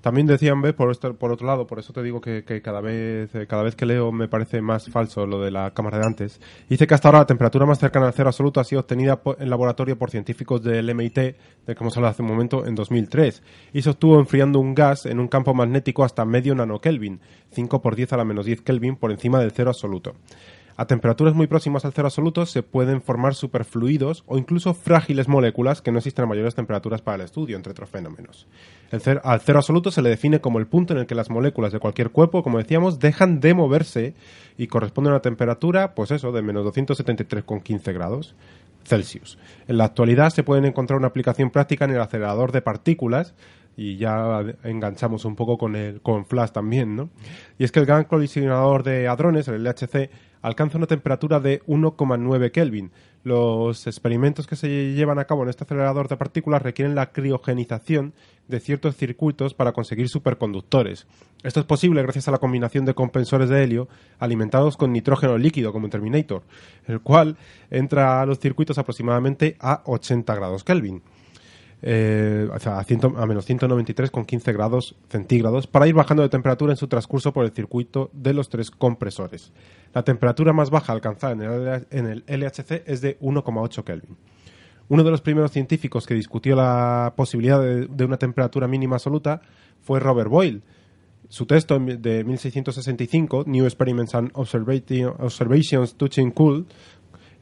también decían, ve, por, por otro lado, por eso te digo que, cada vez eh, cada vez que leo me parece más falso lo de la cámara de antes. Dice que hasta ahora la temperatura más cercana al cero absoluto ha sido obtenida en laboratorio por científicos del MIT, del que hemos hablado hace un momento, en 2003. Y se obtuvo enfriando un gas en un campo magnético hasta medio nanokelvin, 5 por 10 a la menos 10 kelvin, por encima del cero absoluto. A temperaturas muy próximas al cero absoluto se pueden formar superfluidos o incluso frágiles moléculas que no existen a mayores temperaturas para el estudio, entre otros fenómenos. El cer- al cero absoluto se le define como el punto en el que las moléculas de cualquier cuerpo, como decíamos, dejan de moverse y corresponde a una temperatura, pues eso, de menos 273,15 grados Celsius. En la actualidad se pueden encontrar una aplicación práctica en el acelerador de partículas y ya enganchamos un poco con el con Flash también, ¿no? Y es que el gran colisionador de hadrones, el LHC, alcanza una temperatura de 1,9 Kelvin. Los experimentos que se llevan a cabo en este acelerador de partículas requieren la criogenización de ciertos circuitos para conseguir superconductores. Esto es posible gracias a la combinación de compensores de helio alimentados con nitrógeno líquido, como Terminator, el cual entra a los circuitos aproximadamente a 80 grados Kelvin eh, a, menos 193,15 grados centígrados para ir bajando de temperatura en su transcurso por el circuito de los tres compresores. La temperatura más baja alcanzada en el, en el LHC es de 1,8 Kelvin. Uno de los primeros científicos que discutió la posibilidad de, de una temperatura mínima absoluta fue Robert Boyle. Su texto de 1665, New Experiments and Observati- Observations Touching Cool,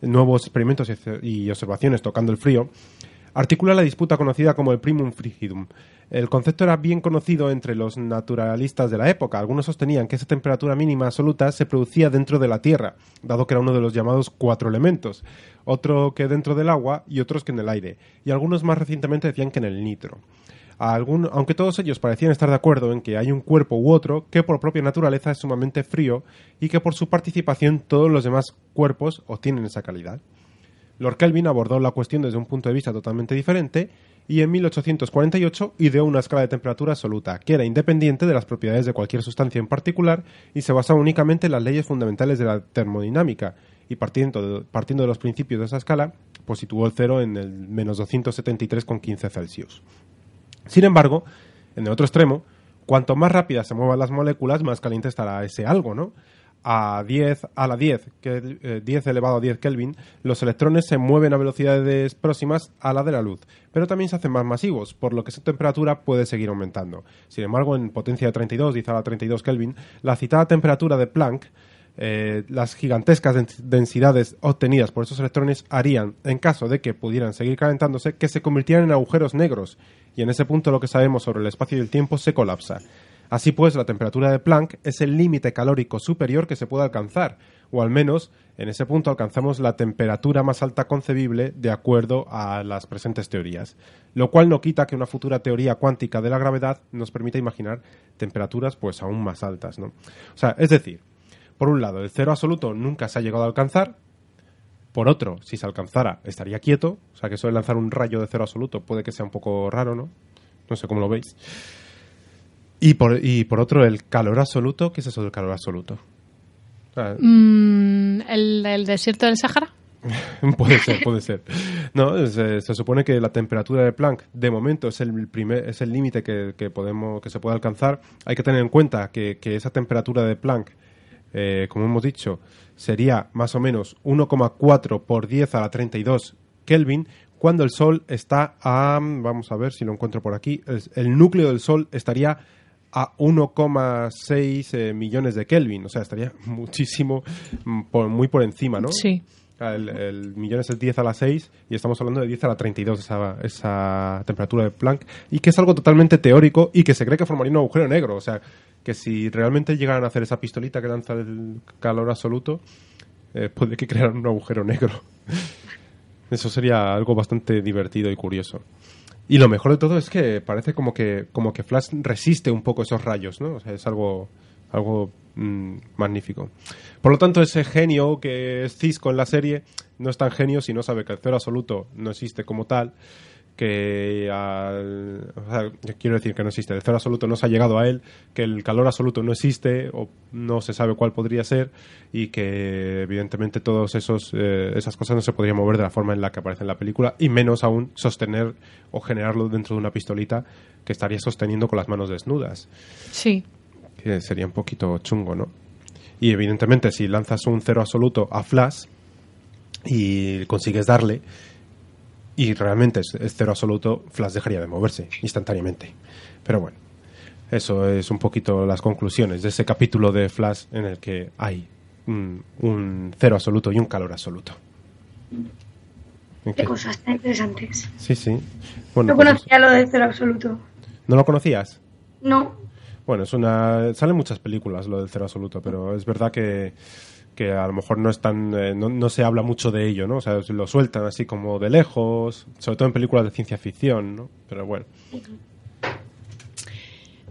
nuevos experimentos y observaciones tocando el frío, articula la disputa conocida como el primum frigidum. El concepto era bien conocido entre los naturalistas de la época. Algunos sostenían que esa temperatura mínima absoluta se producía dentro de la Tierra, dado que era uno de los llamados cuatro elementos, otro que dentro del agua y otros que en el aire, y algunos más recientemente decían que en el nitro. Aunque todos ellos parecían estar de acuerdo en que hay un cuerpo u otro que por propia naturaleza es sumamente frío y que por su participación todos los demás cuerpos obtienen esa calidad. Lord Kelvin abordó la cuestión desde un punto de vista totalmente diferente y en 1848 ideó una escala de temperatura absoluta, que era independiente de las propiedades de cualquier sustancia en particular y se basaba únicamente en las leyes fundamentales de la termodinámica, y partiendo de, partiendo de los principios de esa escala, pues situó el cero en el menos 273,15 Celsius. Sin embargo, en el otro extremo, cuanto más rápidas se muevan las moléculas, más caliente estará ese algo, ¿no? A 10 a la 10, que eh, 10 elevado a 10 Kelvin, los electrones se mueven a velocidades próximas a la de la luz, pero también se hacen más masivos, por lo que su temperatura puede seguir aumentando. Sin embargo, en potencia de 32, 10 a la 32 Kelvin, la citada temperatura de Planck eh, las gigantescas dens- densidades obtenidas por esos electrones harían, en caso de que pudieran seguir calentándose, que se convirtieran en agujeros negros, y en ese punto lo que sabemos sobre el espacio y el tiempo se colapsa. Así pues, la temperatura de Planck es el límite calórico superior que se puede alcanzar, o al menos en ese punto alcanzamos la temperatura más alta concebible de acuerdo a las presentes teorías, lo cual no quita que una futura teoría cuántica de la gravedad nos permita imaginar temperaturas pues aún más altas. O sea, es decir, por un lado, el cero absoluto nunca se ha llegado a alcanzar. Por otro, si se alcanzara, estaría quieto. O sea, que eso de lanzar un rayo de cero absoluto puede que sea un poco raro, ¿no? No sé cómo lo veis. Y por, y por otro, el calor absoluto. ¿Qué es eso del calor absoluto? Mm, ¿el, el desierto del Sáhara? puede ser, puede ser. No, se, se supone que la temperatura de Planck, de momento, es el primer, es el límite que, que podemos, que se puede alcanzar. Hay que tener en cuenta que, que esa temperatura de Planck, eh, como hemos dicho, sería más o menos 1,4 por 10 a la 32 Kelvin, cuando el Sol está a, vamos a ver si lo encuentro por aquí, el núcleo del Sol estaría a 1,6 eh, millones de Kelvin, o sea, estaría muchísimo, mm, por- muy por encima, ¿no? Sí. El, el millón es el 10 a la 6 y estamos hablando de 10 a la 32, esa, esa temperatura de Planck, y que es algo totalmente teórico y que se cree que formaría un agujero negro. O sea, que si realmente llegaran a hacer esa pistolita que lanza el calor absoluto, eh, puede que crearan un agujero negro. Eso sería algo bastante divertido y curioso. Y lo mejor de todo es que parece como que, como que Flash resiste un poco esos rayos, ¿no? O sea, es algo, algo mm, magnífico. Por lo tanto, ese genio que es Cisco en la serie no es tan genio si no sabe que el cero absoluto no existe como tal, que al- o sea, yo quiero decir que no existe, el cero absoluto no se ha llegado a él, que el calor absoluto no existe o no se sabe cuál podría ser y que evidentemente todos esos eh, esas cosas no se podrían mover de la forma en la que aparece en la película y menos aún sostener o generarlo dentro de una pistolita que estaría sosteniendo con las manos desnudas Sí. que sería un poquito chungo, ¿no? Y evidentemente si lanzas un cero absoluto a Flash y consigues darle y realmente es, es cero absoluto, Flash dejaría de moverse instantáneamente. Pero bueno, eso es un poquito las conclusiones de ese capítulo de Flash en el que hay un, un cero absoluto y un calor absoluto. ¿En Qué qué? cosas tan interesantes. Sí, sí. Bueno, no pues conocía lo de cero absoluto. ¿No lo conocías? No. Bueno, es una. Salen muchas películas lo del cero absoluto, pero es verdad que, que a lo mejor no es tan. eh, no, no se habla mucho de ello, ¿no? O sea, lo sueltan así como de lejos, sobre todo en películas de ciencia ficción, ¿no? Pero bueno.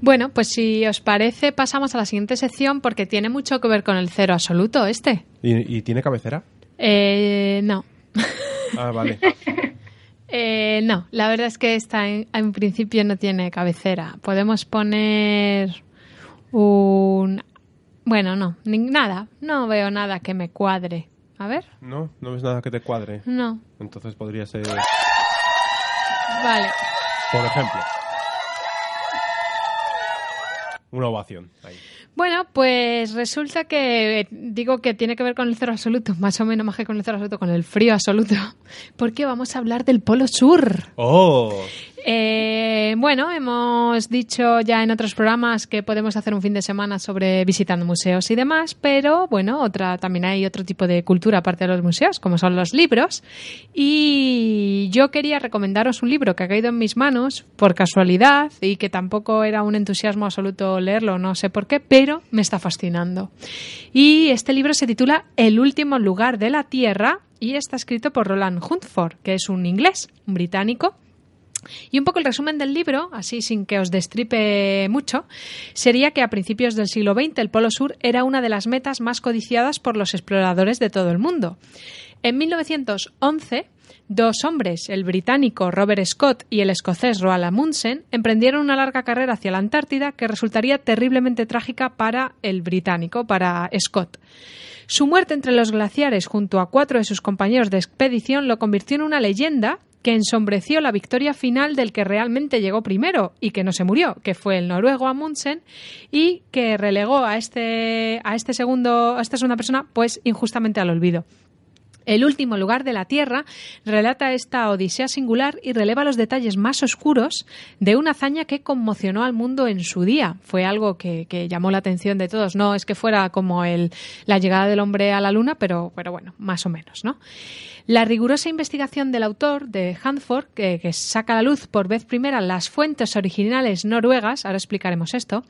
Bueno, pues si os parece, pasamos a la siguiente sección porque tiene mucho que ver con el cero absoluto este. ¿Y, y tiene cabecera? Eh, no. Ah, vale. Eh, no, la verdad es que esta en, en principio no tiene cabecera. Podemos poner un... Bueno, no, ni- nada. No veo nada que me cuadre. A ver, ¿No? ¿No ves nada que te cuadre? no. Entonces podría ser. Vale. Por ejemplo. Una ovación. Ahí. Bueno, pues resulta que digo que tiene que ver con el cero absoluto, más o menos más que con el cero absoluto, con el frío absoluto, porque vamos a hablar del Polo Sur. ¡Oh! Eh, bueno, hemos dicho ya en otros programas que podemos hacer un fin de semana sobre visitando museos y demás, pero bueno, otra también hay otro tipo de cultura aparte de los museos, como son los libros. Y yo quería recomendaros un libro que ha caído en mis manos por casualidad y que tampoco era un entusiasmo absoluto leerlo, no sé por qué, pero me está fascinando. Y este libro se titula El último lugar de la Tierra y está escrito por Roland Huntford, que es un inglés, un británico. Y un poco el resumen del libro, así sin que os destripe mucho, sería que a principios del siglo XX el Polo Sur era una de las metas más codiciadas por los exploradores de todo el mundo. En 1911, dos hombres, el británico Robert Scott y el escocés Roald Amundsen, emprendieron una larga carrera hacia la Antártida que resultaría terriblemente trágica para el británico, para Scott. Su muerte entre los glaciares junto a cuatro de sus compañeros de expedición lo convirtió en una leyenda que ensombreció la victoria final del que realmente llegó primero y que no se murió, que fue el noruego Amundsen y que relegó a este a este segundo a esta segunda persona pues injustamente al olvido. El último lugar de la Tierra relata esta odisea singular y releva los detalles más oscuros de una hazaña que conmocionó al mundo en su día. Fue algo que, que llamó la atención de todos. No es que fuera como el, la llegada del hombre a la Luna, pero, pero bueno, más o menos, ¿no? La rigurosa investigación del autor, de Hanford, que, que saca a la luz por vez primera las fuentes originales noruegas, ahora explicaremos esto,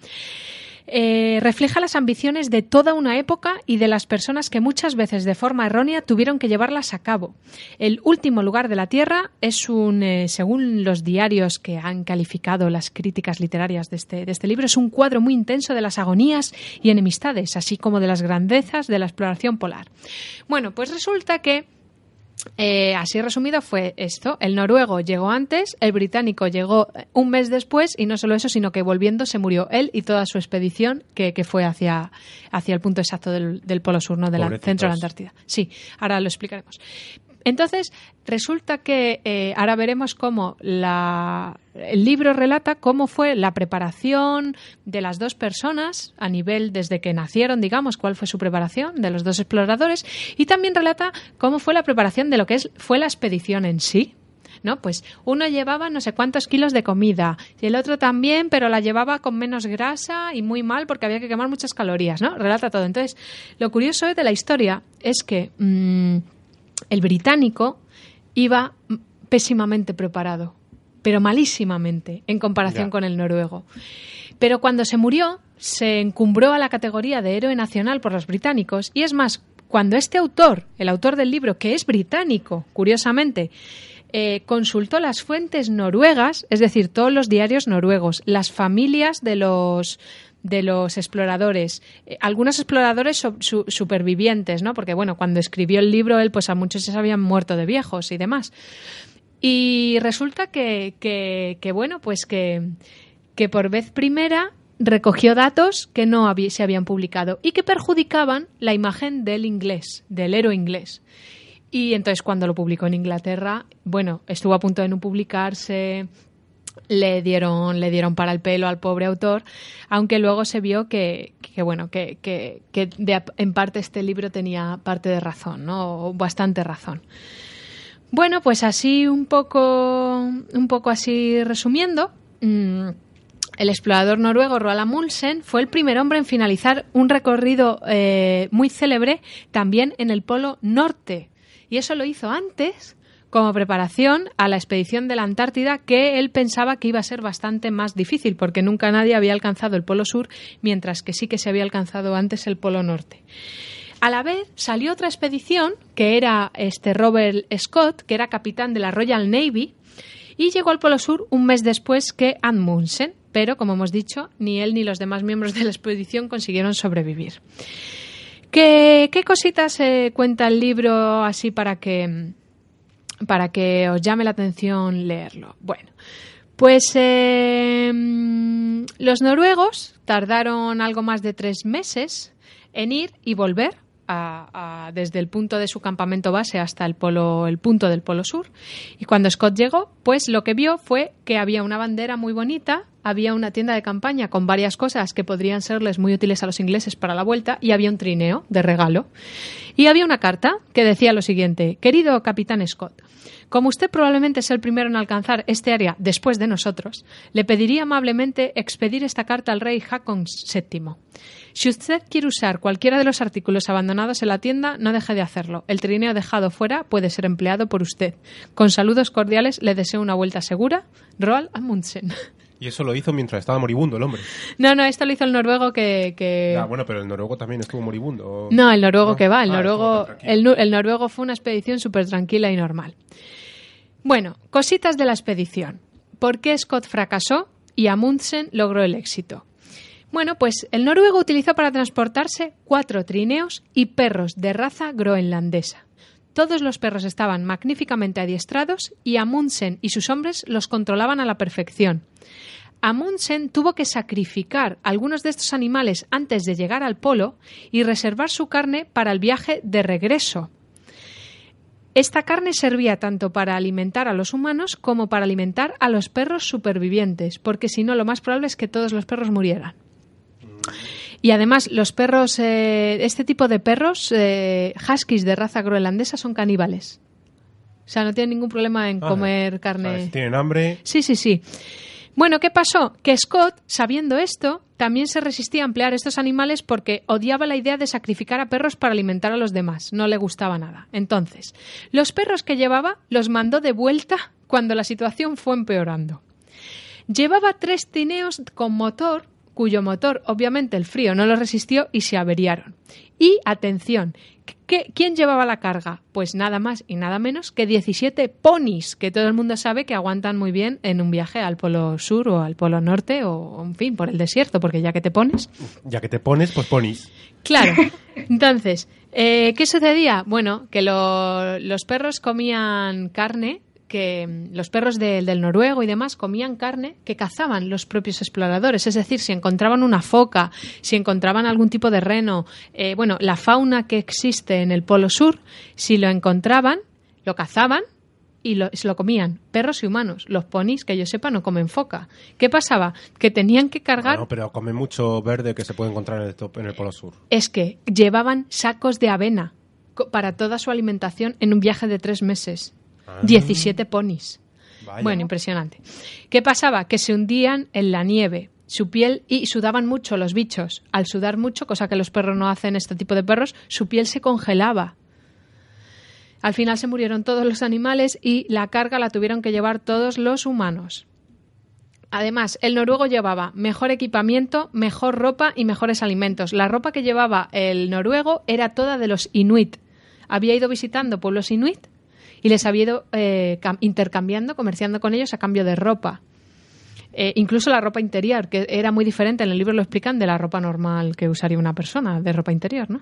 eh, refleja las ambiciones de toda una época y de las personas que muchas veces de forma errónea tuvieron que llevarlas a cabo. El último lugar de la Tierra es un, eh, según los diarios que han calificado las críticas literarias de este, de este libro, es un cuadro muy intenso de las agonías y enemistades, así como de las grandezas de la exploración polar. Bueno, pues resulta que eh, así resumido fue esto. El noruego llegó antes, el británico llegó un mes después y no solo eso, sino que volviendo se murió él y toda su expedición que, que fue hacia, hacia el punto exacto del, del Polo Sur, ¿no? del centro de la Antártida. Sí, ahora lo explicaremos. Entonces, resulta que eh, ahora veremos cómo la, el libro relata cómo fue la preparación de las dos personas a nivel desde que nacieron, digamos, cuál fue su preparación de los dos exploradores y también relata cómo fue la preparación de lo que es, fue la expedición en sí. ¿no? Pues uno llevaba no sé cuántos kilos de comida y el otro también, pero la llevaba con menos grasa y muy mal porque había que quemar muchas calorías, ¿no? Relata todo. Entonces, lo curioso de la historia es que mm, el británico iba pésimamente preparado, pero malísimamente en comparación Ya. con el noruego. Pero cuando se murió, se encumbró a la categoría de héroe nacional por los británicos. Y es más, cuando este autor, el autor del libro, que es británico, curiosamente, eh, consultó las fuentes noruegas, es decir, todos los diarios noruegos, las familias de los de los exploradores, eh, algunos exploradores supervivientes, ¿no? Porque bueno, cuando escribió el libro él, pues a muchos se habían muerto de viejos y demás. Y resulta que, que- que, bueno, pues que, que por vez primera recogió datos que no habí- se habían publicado y que perjudicaban la imagen del inglés, del héroe inglés. Y entonces cuando lo publicó en Inglaterra, bueno, estuvo a punto de no publicarse, le dieron, le dieron para el pelo al pobre autor, aunque luego se vio que, bueno, que, que, que en parte este libro tenía parte de razón, ¿no? O bastante razón. Bueno, pues así un poco, un poco así resumiendo, mm, el explorador noruego Roald Amundsen fue el primer hombre en finalizar un recorrido eh, muy célebre también en el Polo Norte. Y eso lo hizo antes como preparación a la expedición de la Antártida que él pensaba que iba a ser bastante más difícil porque nunca nadie había alcanzado el Polo Sur, mientras que sí que se había alcanzado antes el Polo Norte. A la vez salió otra expedición que era este Robert Scott, que era capitán de la Royal Navy, y llegó al Polo Sur un mes después que Amundsen, pero como hemos dicho, ni él ni los demás miembros de la expedición consiguieron sobrevivir. ¿Qué, qué cositas eh, cuenta el libro así para que, para que os llame la atención leerlo? Bueno, pues mm, los noruegos tardaron algo más de tres meses en ir y volver desde el punto de su campamento base hasta el polo, el punto del polo sur. Y cuando Scott llegó, pues lo que vio fue que había una bandera muy bonita, había una tienda de campaña con varias cosas que podrían serles muy útiles a los ingleses para la vuelta y había un trineo de regalo. Y había una carta que decía lo siguiente: Querido capitán Scott, como usted probablemente es el primero en alcanzar este área después de nosotros, le pediría amablemente expedir esta carta al rey Hakon VII. Si usted quiere usar cualquiera de los artículos abandonados en la tienda, no deje de hacerlo. El trineo dejado fuera puede ser empleado por usted. Con saludos cordiales, le deseo una vuelta segura. Roald Amundsen. Y eso lo hizo mientras estaba moribundo el hombre. No, no, esto lo hizo el noruego que... que- Ya, bueno, pero el noruego también estuvo moribundo. No, el noruego ¿No? que va, el Ah, noruego, el noruego fue una expedición súper tranquila y normal. Bueno, cositas de la expedición. ¿Por qué Scott fracasó y Amundsen logró el éxito? Bueno, pues el noruego utilizó para transportarse cuatro trineos y perros de raza groenlandesa. Todos los perros estaban magníficamente adiestrados y Amundsen y sus hombres los controlaban a la perfección. Amundsen tuvo que sacrificar algunos de estos animales antes de llegar al polo y reservar su carne para el viaje de regreso. Esta carne servía tanto para alimentar a los humanos como para alimentar a los perros supervivientes, porque si no lo más probable es que todos los perros murieran. Y además, los perros, eh, este tipo de perros, eh, huskies de raza groenlandesa, son caníbales. O sea, no tienen ningún problema en Ah, comer carne. ¿sabes? Tienen hambre. Sí, sí, sí. Bueno, ¿qué pasó? Que Scott, sabiendo esto, también se resistía a emplear estos animales porque odiaba la idea de sacrificar a perros para alimentar a los demás. No le gustaba nada. Entonces, los perros que llevaba los mandó de vuelta cuando la situación fue empeorando. Llevaba tres trineos con motor, cuyo motor, obviamente, el frío no lo resistió y se averiaron. Y, atención, ¿qué- ¿quién llevaba la carga? Pues nada más y nada menos que 17 ponis, que todo el mundo sabe que aguantan muy bien en un viaje al Polo Sur o al Polo Norte o, en fin, por el desierto, porque ya que te pones. Ya que te pones, pues ponis. Claro. Entonces, eh, ¿qué sucedía? Bueno, que lo- los perros comían carne, que mm, los perros de- del noruego y demás comían carne que cazaban los propios exploradores. Es decir, si encontraban una foca, si encontraban algún tipo de reno, eh, bueno, la fauna que existe en el Polo Sur, si lo encontraban, lo cazaban y lo, se lo comían, perros y humanos. Los ponis, que yo sepa, no comen foca. ¿Qué pasaba? Que tenían que cargar No, pero come mucho verde que se puede encontrar en el, top- en el Polo Sur. es que llevaban sacos de avena para toda su alimentación en un viaje de tres meses. Ah. 17 ponis. Vaya. Bueno, impresionante. ¿Qué pasaba? Que se hundían en la nieve, su piel y sudaban mucho los bichos. Al sudar mucho, cosa que los perros no hacen este tipo de perros, su piel se congelaba. Al final se murieron todos los animales y la carga la tuvieron que llevar todos los humanos. Además, el noruego llevaba mejor equipamiento, mejor ropa y mejores alimentos. La ropa que llevaba el noruego era toda de los inuit. Había ido visitando pueblos inuit y les había ido eh, cam- intercambiando, comerciando con ellos a cambio de ropa. Eh, incluso la ropa interior, que era muy diferente, en el libro lo explican, de la ropa normal que usaría una persona de ropa interior, ¿no?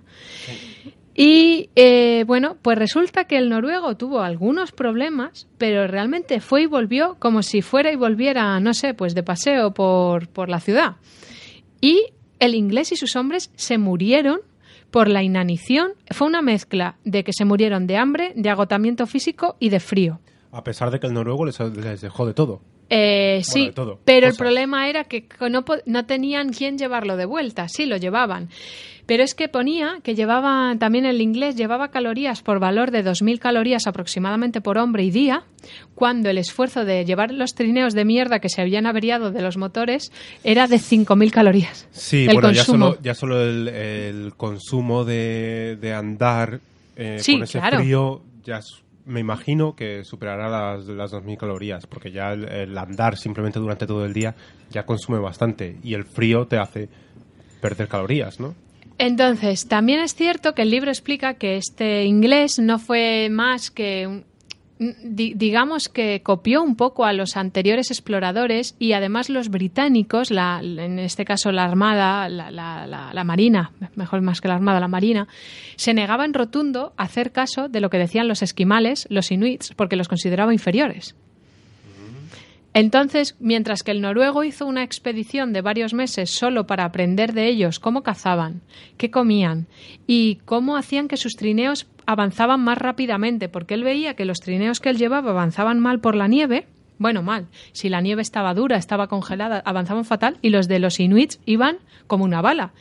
Y eh, bueno, pues resulta que el noruego tuvo algunos problemas, pero realmente fue y volvió como si fuera y volviera, no sé, pues de paseo por, por la ciudad. Y el inglés y sus hombres se murieron por la inanición. Fue una mezcla de que se murieron de hambre, de agotamiento físico y de frío. A pesar de que el noruego les, les dejó de todo. Eh, Bueno, sí, todo, pero el problema era que no, no tenían quién llevarlo de vuelta. Sí, lo llevaban. Pero es que ponía que llevaba, también el inglés, llevaba calorías por valor de 2.000 calorías aproximadamente por hombre y día, cuando el esfuerzo de llevar los trineos de mierda que se habían averiado de los motores era de 5.000 calorías. Sí, el bueno, ya solo, ya solo el, el consumo de, de andar eh, Sí, con ese claro. frío, ya me imagino que superará las, las 2.000 calorías, porque ya el, el andar simplemente durante todo el día ya consume bastante y el frío te hace perder calorías, ¿no? Entonces, también es cierto que el libro explica que este inglés no fue más que digamos que copió un poco a los anteriores exploradores y además los británicos, la- en este caso la Armada, la, la- la- Marina, mejor más que la Armada, la Marina, se negaba en rotundo a hacer caso de lo que decían los esquimales, los inuits, porque los consideraba inferiores. Entonces, mientras que el noruego hizo una expedición de varios meses solo para aprender de ellos cómo cazaban, qué comían y cómo hacían que sus trineos avanzaban más rápidamente, porque él veía que los trineos que él llevaba avanzaban mal por la nieve, bueno, mal, si la nieve estaba dura, estaba congelada, avanzaban fatal, y los de los inuits iban como una bala.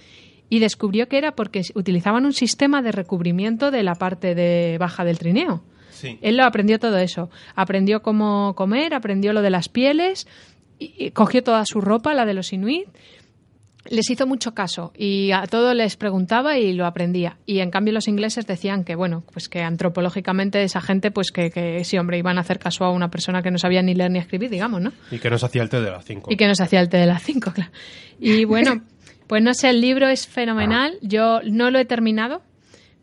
Y descubrió que era porque utilizaban un sistema de recubrimiento de la parte de baja del trineo. Sí. Él lo aprendió todo eso. Aprendió cómo comer, aprendió lo de las pieles, y, cogió toda su ropa, la de los inuit. Les hizo mucho caso y a todo les preguntaba y lo aprendía. Y en cambio los ingleses decían que, bueno, pues que antropológicamente esa gente, pues que, que sí, hombre, iban a hacer caso a una persona que no sabía ni leer ni escribir, digamos, ¿no? Y que nos hacía el té de las 5. Y que nos hacía el té de las 5, claro. Y bueno, pues no sé, el libro es fenomenal. Yo no lo he terminado,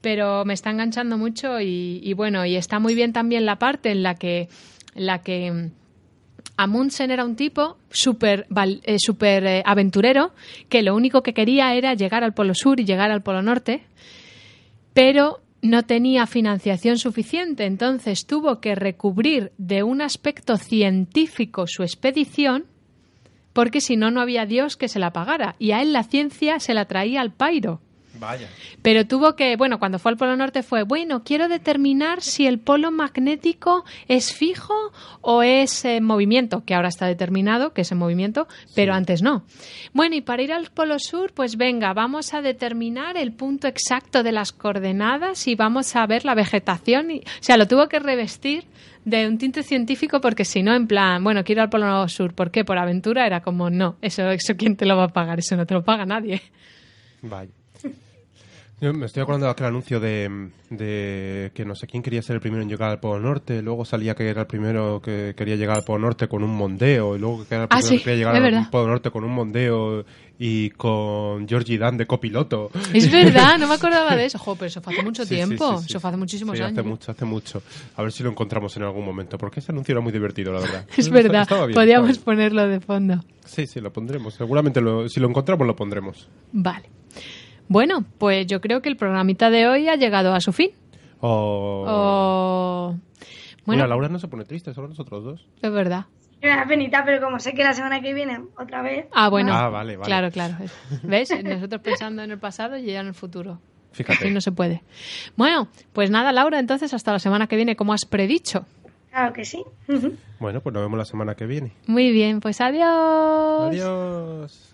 pero me está enganchando mucho y, y bueno, y está muy bien también la parte en la que, la que mm, Amundsen era un tipo súper eh, súper, eh, aventurero que lo único que quería era llegar al Polo Sur y llegar al Polo Norte, pero no tenía financiación suficiente, entonces tuvo que recubrir de un aspecto científico su expedición porque si no, no había Dios que se la pagara. Y a él la ciencia se la traía al pairo. Vaya. Pero tuvo que, bueno, cuando fue al Polo Norte fue, bueno, quiero determinar si el polo magnético es fijo o es en movimiento, que ahora está determinado que es en movimiento, pero antes no. Bueno, y para ir al Polo Sur, pues venga, vamos a determinar el punto exacto de las coordenadas y vamos a ver la vegetación. Y, o sea, lo tuvo que revestir de un tinte científico porque si no, en plan, bueno, quiero ir al Polo Sur, ¿por qué? Por aventura era como, no, eso, eso ¿quién te lo va a pagar? Eso no te lo paga nadie. Vaya. Yo me estoy acordando de aquel anuncio de, de que no sé quién quería ser el primero en llegar al Polo Norte, luego salía que era el primero que quería llegar al Polo Norte con un mondeo, y luego que era el Ah, primero sí, que quería llegar al verdad. Polo Norte con un mondeo y con Georgie Dan de copiloto. Es verdad, no me acordaba de eso. Jo, pero eso fue hace mucho Sí, tiempo. sí. Eso fue hace muchísimos años. hace mucho, hace mucho. A ver si lo encontramos en algún momento, porque ese anuncio era muy divertido, la verdad. Es verdad, Estaba bien, podíamos estaba ponerlo de fondo. Sí, sí, lo pondremos. Seguramente lo- si lo encontramos, lo pondremos. Vale. Bueno, pues yo creo que el programita de hoy ha llegado a su fin. O... O... Bueno, Mira, Laura no se pone triste, solo nosotros dos. es verdad. Me da penita, pero como sé que la semana que viene otra vez. Ah, bueno. Ah, vale, vale. Claro, claro. ¿Ves? Nosotros pensando en el pasado y ella en el futuro. Fíjate. Así no se puede. Bueno, pues nada, Laura, entonces hasta la semana que viene, como has predicho. Claro que sí. Bueno, pues nos vemos la semana que viene. Muy bien, pues adiós. Adiós.